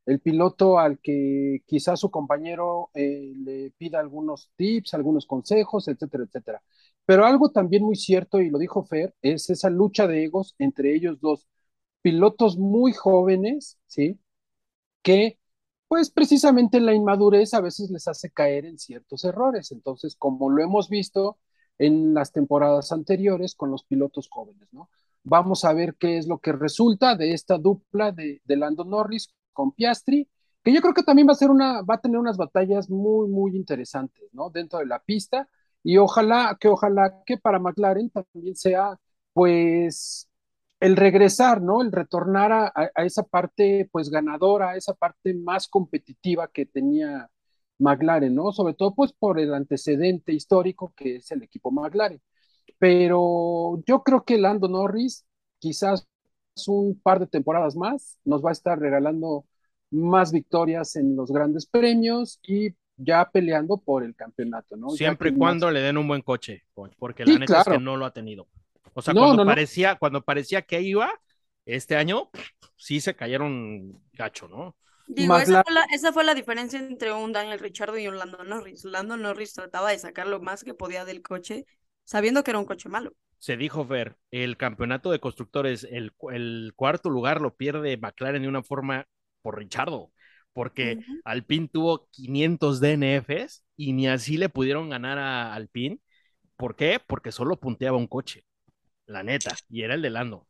el piloto al que quizás su compañero eh, le pida algunos tips, algunos consejos, etcétera, etcétera. Pero algo también muy cierto, y lo dijo Fer, es esa lucha de egos entre ellos dos, pilotos muy jóvenes, ¿sí? Que pues precisamente la inmadurez a veces les hace caer en ciertos errores. Entonces, como lo hemos visto en las temporadas anteriores con los pilotos jóvenes, ¿no? Vamos a ver qué es lo que resulta de esta dupla de, de Lando Norris con Piastri, que yo creo que también va a ser una, va a tener unas batallas muy, muy interesantes, ¿no? Dentro de la pista, y ojalá que, ojalá que para McLaren también sea, pues, el regresar, ¿no? El retornar a, a, esa parte, pues, ganadora, a esa parte más competitiva que tenía McLaren, ¿no? Sobre todo, pues, por el antecedente histórico que es el equipo McLaren. Pero yo creo que Lando Norris, quizás un par de temporadas más, nos va a estar regalando más victorias en los grandes premios y ya peleando por el campeonato, ¿no? Siempre y cuando le den un buen coche, porque sí, la neta claro. es que no lo ha tenido. O sea, no, cuando, no, parecía, no. cuando parecía que iba, este año sí se cayeron gacho, ¿no? Digo, esa fue, la, esa fue, la, diferencia entre un Daniel Richardo y un Lando Norris. Lando Norris trataba de sacar lo más que podía del coche, sabiendo que era un coche malo. Se dijo, Fer, el campeonato de constructores, el, el cuarto lugar lo pierde McLaren de una forma por Richardo, porque uh -huh. Alpine tuvo 500 DNFs y ni así le pudieron ganar a Alpine. ¿Por qué? Porque solo punteaba un coche, la neta, y era el de Lando.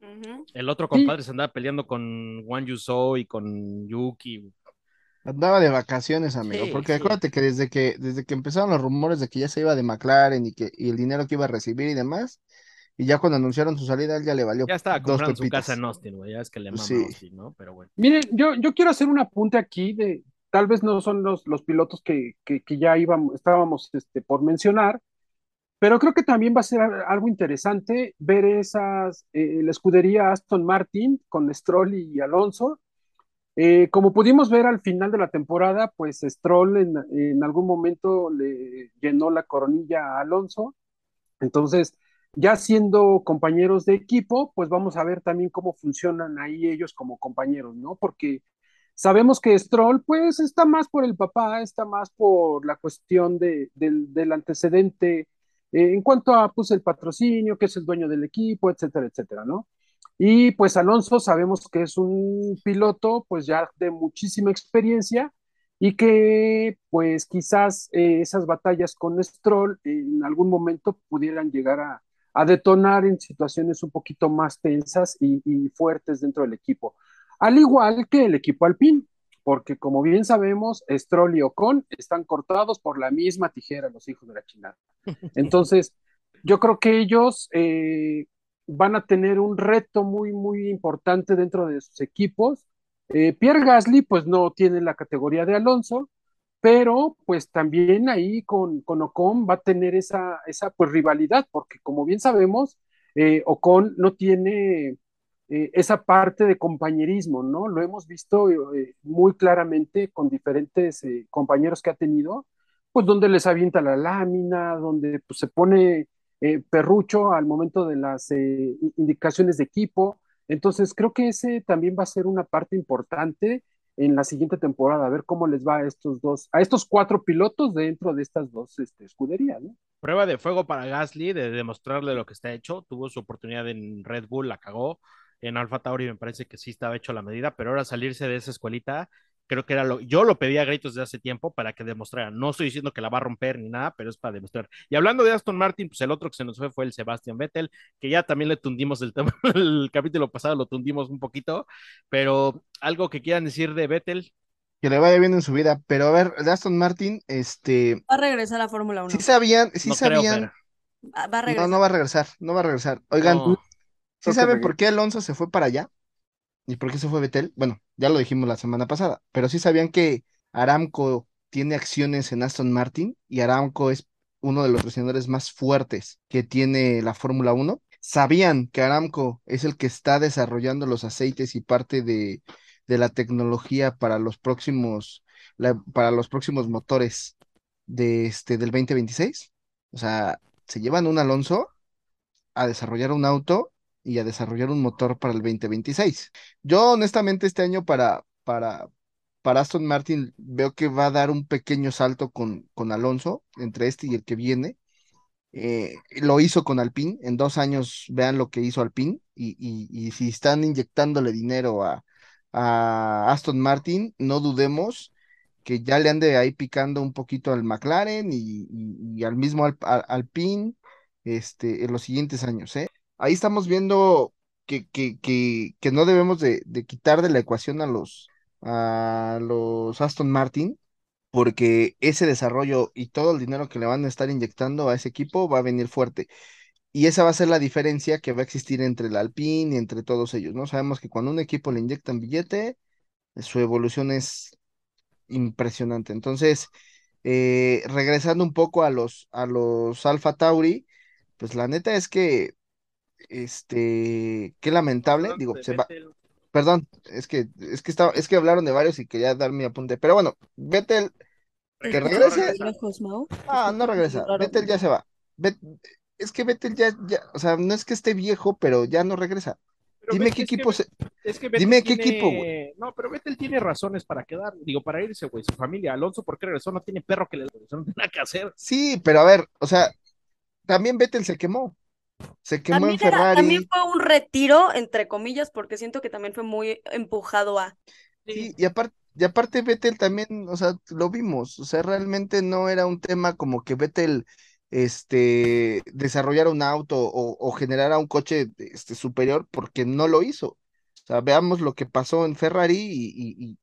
Uh -huh. El otro compadre sí. se andaba peleando con Juan Yusou y con Yuki. Andaba de vacaciones, amigo, sí, porque sí. acuérdate que desde que desde que empezaron los rumores de que ya se iba de McLaren y que y el dinero que iba a recibir y demás, y ya cuando anunciaron su salida, él ya le valió. Ya estaba comprando dos su casa en Austin, güey, ya es que le mama sí. Austin, ¿no? Pero bueno. Miren, yo, yo quiero hacer un apunte aquí de tal vez no son los, los pilotos que, que, ya íbamos, estábamos este, por mencionar, pero creo que también va a ser algo interesante ver esas, eh, la escudería Aston Martin con Stroll y Alonso. Eh, como pudimos ver al final de la temporada, pues Stroll en, algún momento le llenó la coronilla a Alonso. Entonces, ya siendo compañeros de equipo, pues vamos a ver también cómo funcionan ahí ellos como compañeros, ¿no? Porque sabemos que Stroll, pues está más por el papá, está más por la cuestión de, del, antecedente eh, en cuanto a, pues, el patrocinio, que es el dueño del equipo, etcétera, etcétera, ¿no? Y pues Alonso sabemos que es un piloto, pues ya de muchísima experiencia y que pues quizás eh, esas batallas con Stroll en algún momento pudieran llegar a, a detonar en situaciones un poquito más tensas y, fuertes dentro del equipo. Al igual que el equipo Alpine, porque como bien sabemos, Stroll y Ocon están cortados por la misma tijera, los hijos de la China. (laughs) Entonces, yo creo que ellos eh, van a tener un reto muy, muy importante dentro de sus equipos. Eh, Pierre Gasly, pues no tiene la categoría de Alonso, pero pues también ahí con, con Ocon va a tener esa, esa pues, rivalidad, porque como bien sabemos, eh, Ocon no tiene eh, esa parte de compañerismo, ¿no? Lo hemos visto muy claramente con diferentes compañeros que ha tenido, pues donde les avienta la lámina, donde pues, se pone perrucho al momento de las indicaciones de equipo. Entonces creo que ese también va a ser una parte importante en la siguiente temporada, a ver cómo les va a estos dos, a estos cuatro pilotos dentro de estas dos este, escuderías, ¿no? Prueba de fuego para Gasly, de demostrarle lo que está hecho, tuvo su oportunidad en Red Bull, la cagó, en Alfa Tauri me parece que sí estaba hecho la medida, pero ahora salirse de esa escuelita creo que era lo, yo lo pedía a gritos de hace tiempo para que demostrara, no estoy diciendo que la va a romper ni nada, pero es para demostrar. Y hablando de Aston Martin, pues el otro que se nos fue fue el Sebastian Vettel, que ya también le tundimos el tema, (laughs) el capítulo pasado lo tundimos un poquito, pero algo que quieran decir de Vettel. Que le vaya bien en su vida, pero a ver, de Aston Martin, este... Va a regresar a Fórmula 1. Sí sabían, sí sabían... va a regresar. No, no va a regresar, no va a regresar. Oigan, ¿sí saben por qué Alonso se fue para allá? ¿Y por qué se fue Betel? Bueno, ya lo dijimos la semana pasada, pero sí sabían que Aramco tiene acciones en Aston Martin y Aramco es uno de los patrocinadores más fuertes que tiene la Fórmula 1. Sabían que Aramco es el que está desarrollando los aceites y parte de, de la tecnología para los próximos, para los próximos motores de este, del 2026. O sea, se llevan un Alonso a desarrollar un auto y a desarrollar un motor para el 2026. Yo honestamente este año para, para, para Aston Martin veo que va a dar un pequeño salto con, con Alonso entre este y el que viene. Eh, lo hizo con Alpine, en dos años vean lo que hizo Alpine y, y, si están inyectándole dinero a, a, Aston Martin, no dudemos que ya le ande ahí picando un poquito al McLaren y, y al mismo Alpine este, en los siguientes años. ¿eh? Ahí estamos viendo que, que, que, que no debemos de, quitar de la ecuación a los, a los Aston Martin, porque ese desarrollo y todo el dinero que le van a estar inyectando a ese equipo va a venir fuerte. Y esa va a ser la diferencia que va a existir entre el Alpine y entre todos ellos, ¿no? Sabemos que cuando un equipo le inyectan billete, su evolución es impresionante. Entonces, eh, regresando un poco a los, a los Alpha Tauri, pues la neta es que este, qué lamentable, digo, se va. Perdón, es que, es que estaba, es que hablaron de varios y quería dar mi apunte. Pero bueno, Vettel, que regrese. Ah, no regresa. Vettel ya se va. es que Vettel ya, ya, o sea, no es que esté viejo, pero ya no regresa. Dime qué equipo se... Dime qué equipo, güey. No, pero Vettel tiene razones para quedar, digo, para irse, güey. Su familia, Alonso, ¿por qué regresó? No tiene perro que le no tiene nada que hacer. Sí, pero a ver, o sea, también Vettel se quemó. Se quemó en Ferrari. también fue un retiro, entre comillas, porque siento que también fue muy empujado a. Sí, y aparte, y aparte Vettel también, o sea, lo vimos, o sea, realmente no era un tema como que Vettel este, desarrollara un auto o, o generara un coche este, superior porque no lo hizo. O sea, veamos lo que pasó en Ferrari y, y,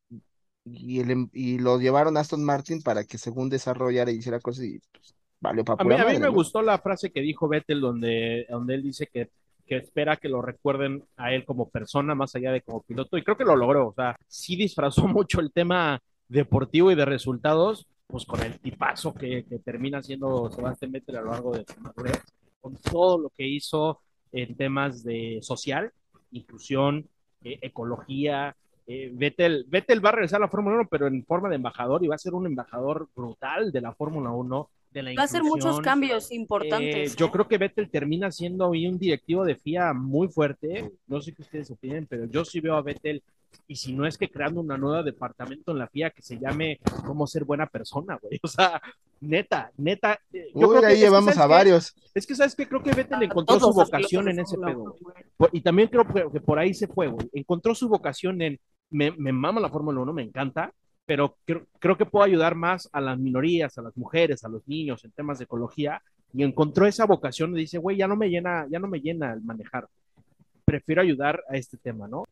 y, el, y lo llevaron a Aston Martin para que según desarrollara y hiciera cosas y pues, a mí, a mí me gustó la frase que dijo Vettel donde, donde él dice que, que espera que lo recuerden a él como persona más allá de como piloto y creo que lo logró, o sea, sí disfrazó (laughs) mucho el tema deportivo y de resultados, pues con el tipazo que, que termina siendo Sebastián Vettel a lo largo de su madurez, con todo lo que hizo en temas de social, inclusión, eh, ecología. Eh, Vettel, Vettel va a regresar a la Fórmula 1, pero en forma de embajador y va a ser un embajador brutal de la Fórmula 1. De la Va a hacer muchos cambios Eh, importantes. yo ¿eh? creo que Vettel termina siendo hoy un directivo de FIA muy fuerte. No sé qué ustedes opinen, pero yo sí veo a Vettel, y si no es que creando una nueva departamento en la FIA que se llame cómo ser buena persona, güey. O sea, neta, neta. eh, yo Uy, creo que- ahí que, llevamos ¿sabes a varios. Es que, ¿sabes qué? Creo que Vettel encontró su vocación en ese pedo. Fórmula güey. 1, güey. Por- Y también creo que, que por ahí se fue, güey. Encontró su vocación en. Me, me mama la Fórmula 1, me encanta, pero creo, creo que puedo ayudar más a las minorías, a las mujeres, a los niños en temas de ecología. Y encontró esa vocación y dice, güey, ya no me llena, ya no me llena el manejar. Prefiero ayudar a este tema, ¿no?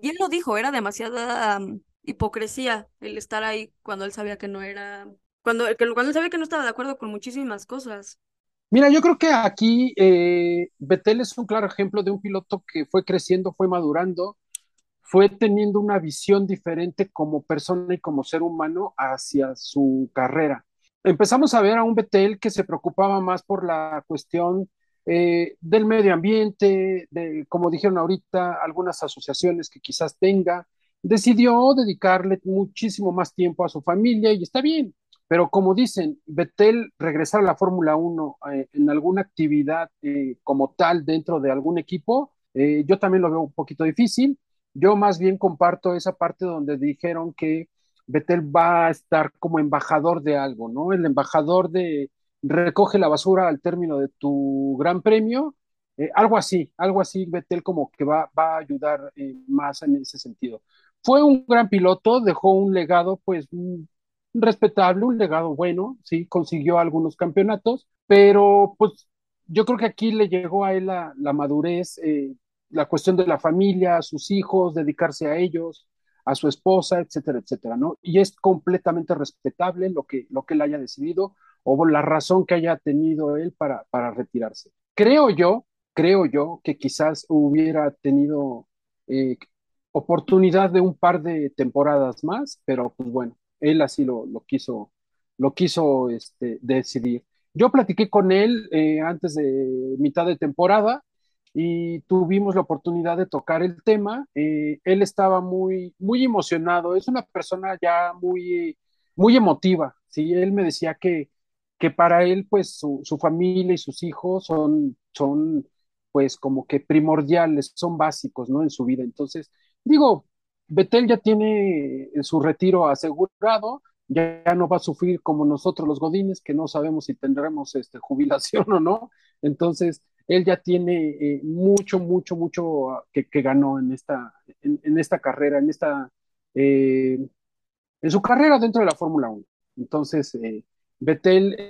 Y él lo dijo, era demasiada um, hipocresía el estar ahí cuando él sabía que no era, cuando, que, cuando él sabía que no estaba de acuerdo con muchísimas cosas. Mira, yo creo que aquí eh, Vettel es un claro ejemplo de un piloto que fue creciendo, fue madurando, fue teniendo una visión diferente como persona y como ser humano hacia su carrera. Empezamos a ver a un Vettel que se preocupaba más por la cuestión eh, del medio ambiente, como dijeron ahorita, algunas asociaciones que quizás tenga. Decidió dedicarle muchísimo más tiempo a su familia y está bien. Pero como dicen, Vettel regresar a la Fórmula 1 eh, en alguna actividad eh, como tal dentro de algún equipo, yo también lo veo un poquito difícil. Yo más bien comparto esa parte donde dijeron que Vettel va a estar como embajador de algo, ¿no? El embajador de recoge la basura al término de tu gran premio, eh, algo así, algo así, Vettel como que va, va a ayudar eh, más en ese sentido. Fue un gran piloto, dejó un legado pues un, respetable, un legado bueno, sí, consiguió algunos campeonatos, pero pues yo creo que aquí le llegó a él la, la madurez, eh, la cuestión de la familia, sus hijos, dedicarse a ellos, a su esposa, etcétera, etcétera, ¿no? Y es completamente respetable lo que, lo que él haya decidido o la razón que haya tenido él para, para retirarse. Creo yo, creo yo que quizás hubiera tenido eh, oportunidad de un par de temporadas más, pero pues bueno, él así lo, lo quiso, lo quiso este, decidir. Yo platiqué con él eh, antes de mitad de temporada y tuvimos la oportunidad de tocar el tema. Eh, él estaba muy, muy emocionado, es una persona ya muy, muy emotiva, ¿sí? Él me decía que, que para él, pues, su, su familia y sus hijos son, son, pues, como que primordiales, son básicos, ¿no? En su vida. Entonces, digo, Betel ya tiene su retiro asegurado, ya, no va a sufrir como nosotros los godines, que no sabemos si tendremos este, jubilación (laughs) o no. Entonces, él ya tiene eh, mucho, mucho, mucho que, que ganó en esta, en, esta carrera, en esta, eh, en su carrera dentro de la Fórmula 1. Entonces, eh,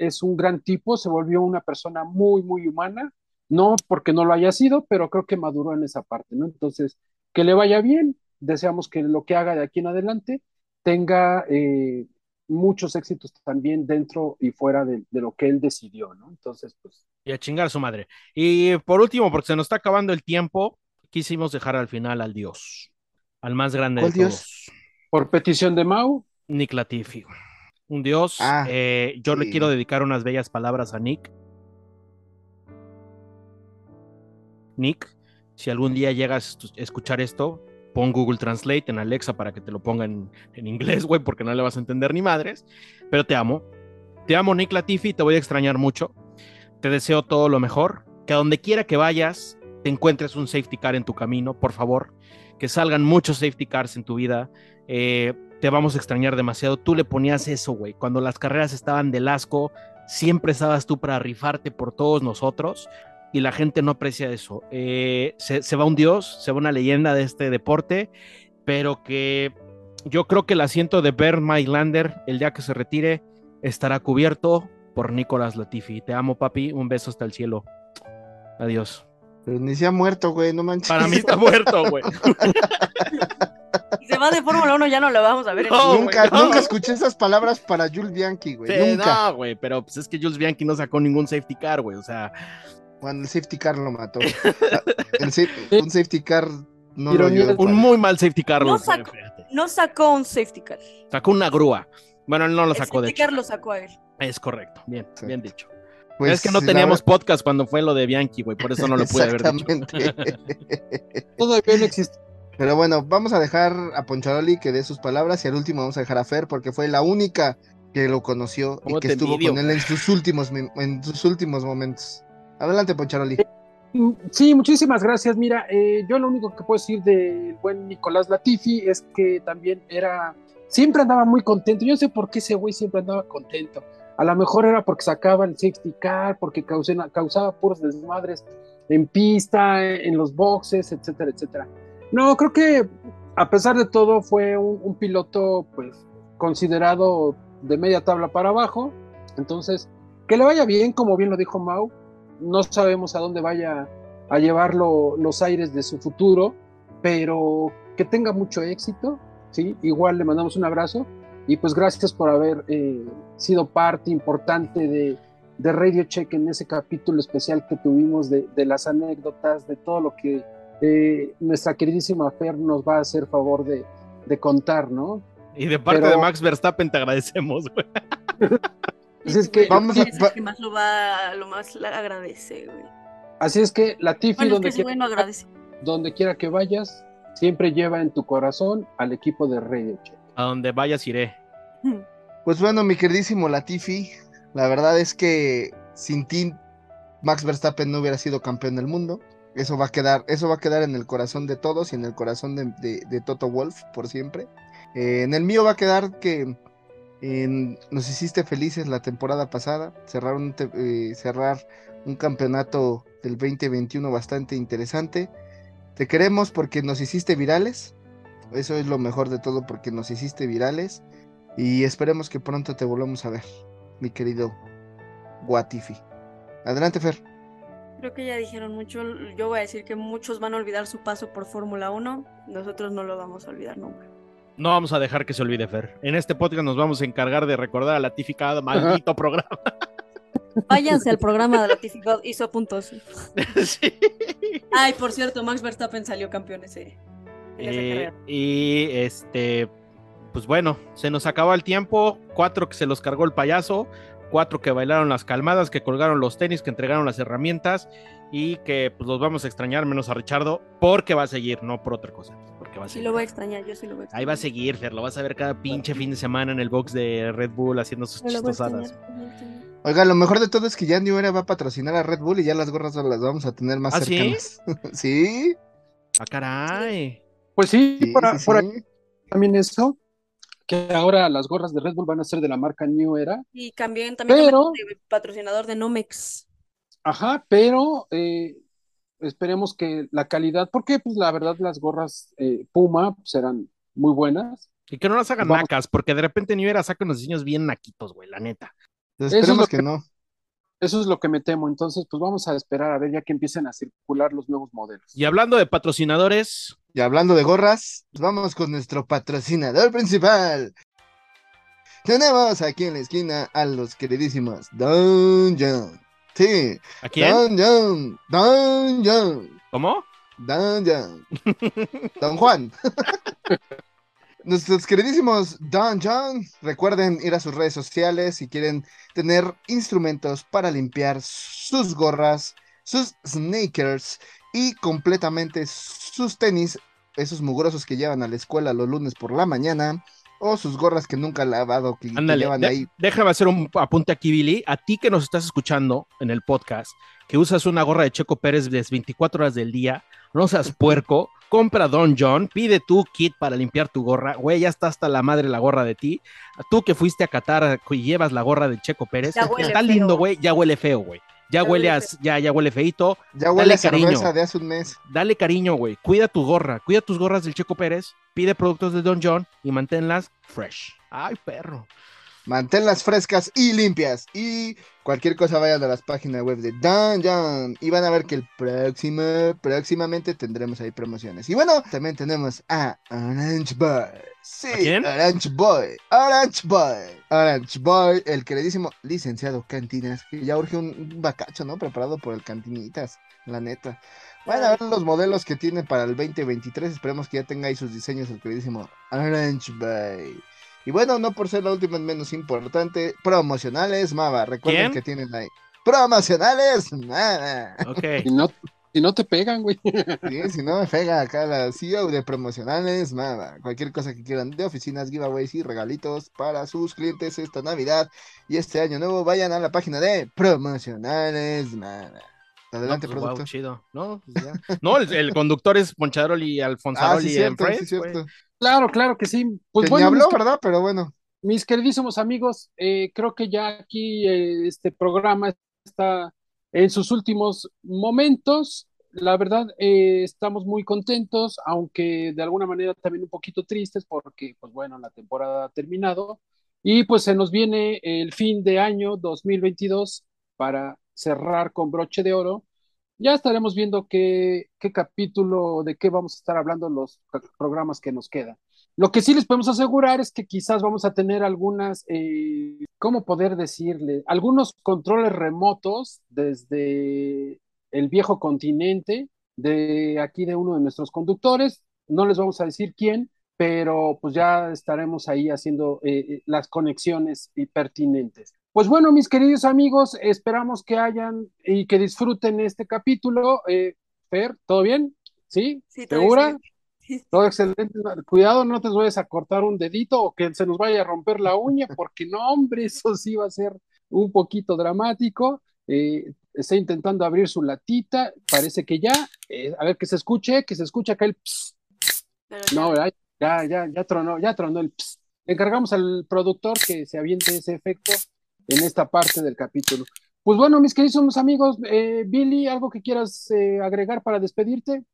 es un gran tipo, se volvió una persona muy, muy humana, no porque no lo haya sido, pero creo que maduró en esa parte, ¿no? Entonces, que le vaya bien, deseamos que lo que haga de aquí en adelante tenga eh, muchos éxitos también dentro y fuera de, de, lo que él decidió, ¿no? Entonces, pues. Y a chingar a su madre. Y por último, porque se nos está acabando el tiempo, quisimos dejar al final al Dios, al más grande de Dios? todos. Por petición de Mau. Nick Latifi. Un Dios. Ah, eh, yo sí. le quiero dedicar unas bellas palabras a Nick. Nick, si algún día llegas a escuchar esto, pon Google Translate en Alexa para que te lo ponga en, inglés, güey, porque no le vas a entender ni madres. Pero te amo. Te amo, Nick Latifi, te voy a extrañar mucho. Te deseo todo lo mejor. Que a donde quiera que vayas, te encuentres un safety car en tu camino, por favor. Que salgan muchos safety cars en tu vida. Eh, te vamos a extrañar demasiado. Tú le ponías eso, güey. Cuando las carreras estaban del asco, siempre estabas tú para rifarte por todos nosotros y la gente no aprecia eso. Eh, se, se, va un dios, se va una leyenda de este deporte, pero que yo creo que el asiento de Bernd Mailander, el día que se retire, estará cubierto por Nicolás Latifi. Te amo, papi. Un beso hasta el cielo. Adiós. Pero ni se ha muerto, güey, no manches. Para mí está muerto, güey. (laughs) Se va de Fórmula 1 ya no lo vamos a ver. No, en nunca, güey, no. nunca escuché esas palabras para Jules Bianchi, güey. Sí, nunca. no, güey, pero pues es que Jules Bianchi no sacó ningún safety car, güey. O sea, Cuando el safety car lo mató. (laughs) El un safety car no Ironía ayudó un para- muy mal safety car, No sacó-. No sacó un safety car. Sacó una grúa. Bueno, él no lo El sacó, de safety hecho. car lo sacó a él. Es correcto. Bien, Exacto. bien dicho. Pues, es que no teníamos ver- podcast cuando fue lo de Bianchi, güey. Por eso no lo pude haber dicho. Exactamente. (laughs) Todavía no existe. Pero bueno, vamos a dejar a Poncharoli que dé sus palabras y al último vamos a dejar a Fer porque fue la única que lo conoció y ¿Cómo que estuvo envidio, con él en sus últimos en sus últimos momentos. Adelante, Poncharoli. Sí, muchísimas gracias. Mira, eh, yo lo único que puedo decir del buen Nicolás Latifi es que también era, siempre andaba muy contento. Yo no sé por qué ese güey siempre andaba contento. A lo mejor era porque sacaba el safety car, porque causena- causaba puros desmadres en pista, en los boxes, etcétera, etcétera. No, creo que a pesar de todo fue un, un piloto, pues, considerado de media tabla para abajo. Entonces, que le vaya bien, como bien lo dijo Mau. No sabemos a dónde vaya a llevarlo los aires de su futuro, pero que tenga mucho éxito, ¿sí? Igual le mandamos un abrazo y pues gracias por haber eh, sido parte importante de, de Radio Check en ese capítulo especial que tuvimos de, de las anécdotas, de todo lo que eh, nuestra queridísima Fer nos va a hacer favor de, de contar, ¿no? Y de parte Pero- de Max Verstappen te agradecemos, güey. (laughs) Así es que, Vamos a- Es el que más lo va, lo más le agradece, güey. así es que la Tiffy, Bueno, es que donde, quiera, güey no agradece. donde quiera que vayas, siempre lleva en tu corazón al equipo de Radio Check. A donde vayas iré. Pues bueno, mi queridísimo Latifi, la verdad es que sin ti Max Verstappen no hubiera sido campeón del mundo. Eso va a quedar, eso va a quedar en el corazón de todos y en el corazón de, de- de Toto Wolf por siempre. Eh, en el mío va a quedar que en- nos hiciste felices la temporada pasada, cerrar un, eh, cerrar un campeonato del 2021 bastante interesante. Te queremos porque nos hiciste virales. Eso es lo mejor de todo porque nos hiciste virales. Y esperemos que pronto te volvamos a ver, mi querido Guatifi. Adelante, Fer. Creo que ya dijeron mucho. Yo voy a decir que muchos van a olvidar su paso por Fórmula 1. Nosotros no lo vamos a olvidar nunca. No vamos a dejar que se olvide Fer. En este podcast nos vamos a encargar de recordar a Latifi cada maldito (laughs) programa. Váyanse al programa de la Tiffy God, hizo puntos. (laughs) Sí. Ay, por cierto, Max Verstappen salió campeón ese. Eh, y este, pues bueno, se nos acabó el tiempo. Cuatro que se los cargó el payaso, cuatro que bailaron las calmadas, que colgaron los tenis, que entregaron las herramientas y que pues los vamos a extrañar menos a Richardo porque va a seguir, no por otra cosa. Porque va a Sí seguir. lo voy a extrañar, yo sí lo voy a extrañar. Ahí va a seguir, Fer, lo vas a ver cada pinche fin de semana en el box de Red Bull haciendo sus chistosadas. Oiga, lo mejor de todo es que ya New Era va a patrocinar a Red Bull y ya las gorras las vamos a tener más ¿Ah, sí? cercanas. (laughs) ¿Sí? Ah, caray. Pues sí, Sí, por, sí, por sí. ahí también eso, que ahora las gorras de Red Bull van a ser de la marca New Era. Y también, también Pero- de patrocinador de Nomex. Ajá, pero eh, esperemos que la calidad, porque pues la verdad las gorras eh, Puma eran muy buenas. Y que no las hagan Vamos. nacas, porque de repente New Era saca unos diseños bien naquitos, güey, la neta. Es esperemos que- no. Eso es lo que me temo. Entonces, pues vamos a esperar a ver ya que empiecen a circular los nuevos modelos. Y hablando de patrocinadores, Y hablando de gorras, pues vamos con nuestro patrocinador principal. Tenemos aquí en la esquina a los queridísimos Don John. Sí, ¿a quién? Don John, Don John. ¿Cómo? Don John. Don Juan. (laughs) Nuestros queridísimos Don John, recuerden ir a sus redes sociales si quieren tener instrumentos para limpiar sus gorras, sus sneakers y completamente sus tenis, esos mugrosos que llevan a la escuela los lunes por la mañana, o sus gorras que nunca han lavado, que, que Ándale, llevan de- ahí. déjame hacer un apunte aquí, Billy. A ti que nos estás escuchando en el podcast, que usas una gorra de Checo Pérez de 24 horas del día, no seas puerco, compra Don John, pide tu kit para limpiar tu gorra. Güey, ya está hasta la madre la gorra de ti. Tú que fuiste a Qatar y llevas la gorra de Checo Pérez, está feo. lindo, güey, ya huele feo, güey. Ya, Ya huele huele a, ya, ya huele feito. Ya huele a cariño. cerveza de hace un mes. Dale cariño, güey. Cuida tu gorra, cuida tus gorras del Checo Pérez, pide productos de Don John y manténlas fresh. Ay, perro. Manténlas frescas y limpias. Y cualquier cosa vayan a las páginas web de John. Y van a ver que el próximo, próximamente tendremos ahí promociones. Y bueno, también tenemos a Orange Boy. Sí, ¿A quién? Orange Boy. Orange Boy. Orange Boy, el queridísimo licenciado Cantinas. Que ya urge un, bacacho, ¿no? Preparado por el Cantinitas. La neta. Van a ver los modelos que tiene para el 2023. Esperemos que ya tenga ahí sus diseños el queridísimo Orange Bay. Y bueno, no por ser la última menos importante, promocionales, Mava. Recuerden que tienen ahí. Promocionales, Mava. Ok. (laughs) Y no, si no te pegan, güey. (laughs) Sí, si no me pega acá la CEO de promocionales, nada. Cualquier cosa que quieran de oficinas, giveaways y regalitos para sus clientes esta Navidad y este año nuevo, vayan a la página de promocionales, nada. Adelante, no, pues, chido. No, pues no el, conductor es Poncharoli y Alfonsaroli ah, sí, cierto, Claro, claro que sí. Pues bueno, habló, ¿verdad? Pero bueno. Mis queridísimos amigos, eh, creo que ya aquí eh, este programa está en sus últimos momentos. La verdad, eh, estamos muy contentos, aunque de alguna manera también un poquito tristes porque, pues bueno, la temporada ha terminado y pues se nos viene el fin de año 2022 para cerrar con broche de oro. Ya estaremos viendo qué, qué capítulo, de qué vamos a estar hablando los programas que nos quedan. Lo que sí les podemos asegurar es que quizás vamos a tener algunas, eh, ¿cómo poder decirle? Algunos controles remotos desde el viejo continente, de aquí de uno de nuestros conductores. No les vamos a decir quién, pero pues ya estaremos ahí haciendo eh, eh, las conexiones pertinentes. Pues bueno, mis queridos amigos, esperamos que hayan y que disfruten este capítulo. Fer, ¿todo bien? ¿Sí? sí ¿Segura? Todo excelente. Cuidado, no te vayas a cortar un dedito o que se nos vaya a romper la uña, (laughs) porque no, hombre, eso sí va a ser un poquito dramático. Eh, está intentando abrir su latita, parece que ya, eh, a ver que se escuche, que se escuche acá el ps. No, ya, ya, ya tronó, ya tronó el ps. encargamos al productor que se aviente ese efecto en esta parte del capítulo. Pues bueno, mis queridos amigos, eh, Billy, ¿algo que quieras agregar para despedirte?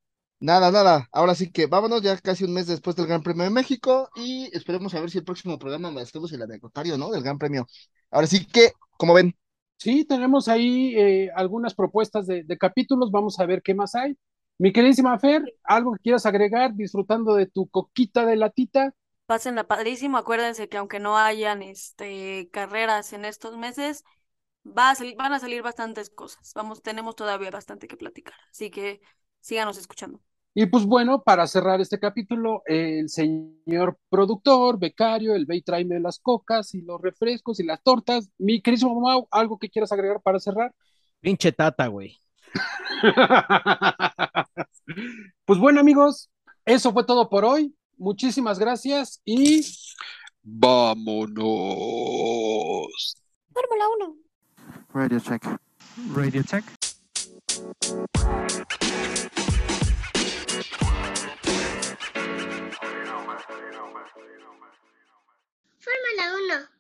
Nada, nada. Ahora sí que vámonos ya casi un mes después del Gran Premio de México y esperemos a ver si el próximo programa estamos el anecdotario, ¿no? Del Gran Premio. Ahora sí que, como ven. Sí, tenemos ahí eh, algunas propuestas de, capítulos. Vamos a ver qué más hay. Mi queridísima Fer, ¿algo que quieras agregar disfrutando de tu coquita de latita? Pásenla padrísimo. Acuérdense que aunque no hayan este, carreras en estos meses, va a van a salir bastantes cosas. Vamos, tenemos todavía bastante que platicar. Así que síganos escuchando. Y pues bueno, para cerrar este capítulo, el señor productor, becario, el ve y tráeme las cocas y los refrescos y las tortas. Mi querido Mau, ¿algo que quieras agregar para cerrar? Pinche tata, güey pues bueno, amigos, eso fue todo por hoy. Muchísimas gracias y vámonos. Fórmula 1. Radio check. Radio check. Fórmula 1.